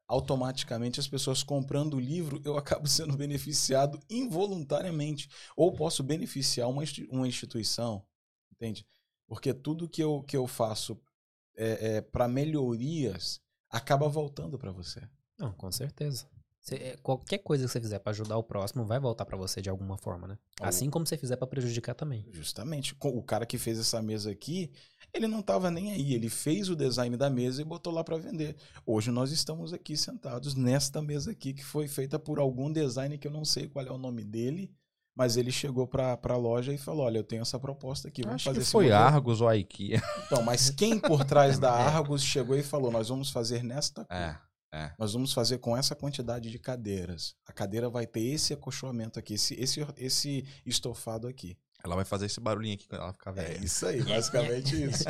automaticamente as pessoas comprando o livro, eu acabo sendo beneficiado involuntariamente. Ou posso beneficiar uma, uma instituição. Entende? Porque tudo que eu, que eu faço é, para melhorias acaba voltando para você. Não, com certeza. Você- é, qualquer coisa que você fizer pra ajudar o próximo vai voltar pra você de alguma forma, né? Assim como você fizer pra prejudicar também. Justamente. O cara que fez essa mesa aqui, ele não estava nem aí. Ele fez o design da mesa e botou lá para vender. Hoje nós estamos aqui sentados nesta mesa aqui, que foi feita por algum design que eu não sei qual é o nome dele, mas ele chegou para a loja e falou: Olha, eu tenho essa proposta aqui. Vamos Acho fazer que foi modelo." Argos ou IKEA. Então, mas quem por trás da É. Argos chegou e falou: Nós vamos fazer nesta cor. É, é. Nós vamos fazer com essa quantidade de cadeiras. A cadeira vai ter esse acolchoamento aqui, esse, esse, esse estofado aqui. Ela vai fazer esse barulhinho aqui quando ela ficar velha. É isso aí, basicamente isso.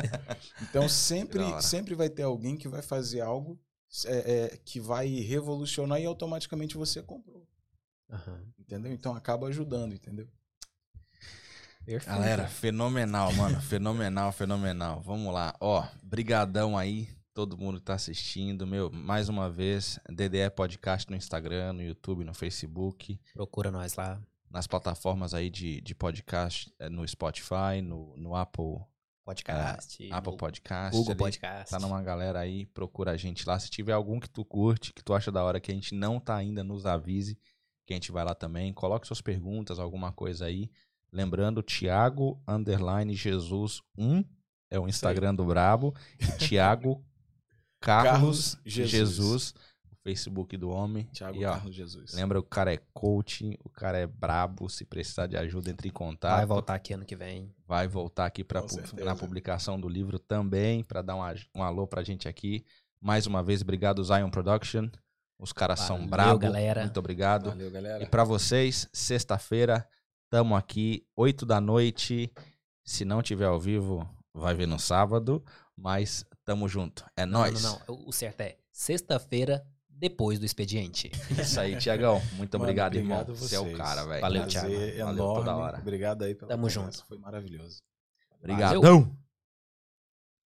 Então sempre, sempre vai ter alguém que vai fazer algo é, é, que vai revolucionar e automaticamente você comprou. Aham. Entendeu? Então acaba ajudando, entendeu? Perfeito. Galera, fenomenal, mano. Fenomenal, fenomenal. Vamos lá. Ó, brigadão aí, todo mundo que tá assistindo. Meu, mais uma vez, DDE Podcast no Instagram, no YouTube, no Facebook, Procura nós lá. Nas plataformas aí de, de podcast, eh, no Spotify, no, no Apple, Podcast. Apple no Podcast. Google ali. Podcast. Tá numa galera aí, procura a gente lá. Se tiver algum que tu curte, que tu acha da hora que a gente não tá ainda, nos avise, que a gente vai lá também. Coloque suas perguntas, alguma coisa aí. Lembrando, Thiago Underline Jesus 1 é o Instagram do Brabo. E Thiago Carlos, Carlos Jesus. Jesus. Facebook do homem. Tiago e, ó, Carlos Jesus. Lembra, o cara é coach, o cara é brabo. Se precisar de ajuda, entre em contato. Vai voltar aqui ano que vem. Vai voltar aqui pra, certeza. na publicação do livro também, para dar um, um alô pra gente aqui. Mais uma vez, obrigado, Zion Production. Os caras são Valeu, bravos. galera. Muito obrigado. Valeu, galera. E pra vocês, sexta-feira, tamo aqui, 8 da noite. Se não tiver ao vivo, vai ver no sábado. Mas tamo junto. É nóis. Não, não, não. O certo é sexta-feira, depois do expediente. Isso aí, Tiagão. Muito Mano, obrigado, irmão. obrigado Você é o cara, velho. Valeu, Prazer Thiago. Valeu enorme. toda hora. Obrigado aí pela Tamo conversa, junto. Foi maravilhoso. Obrigadão.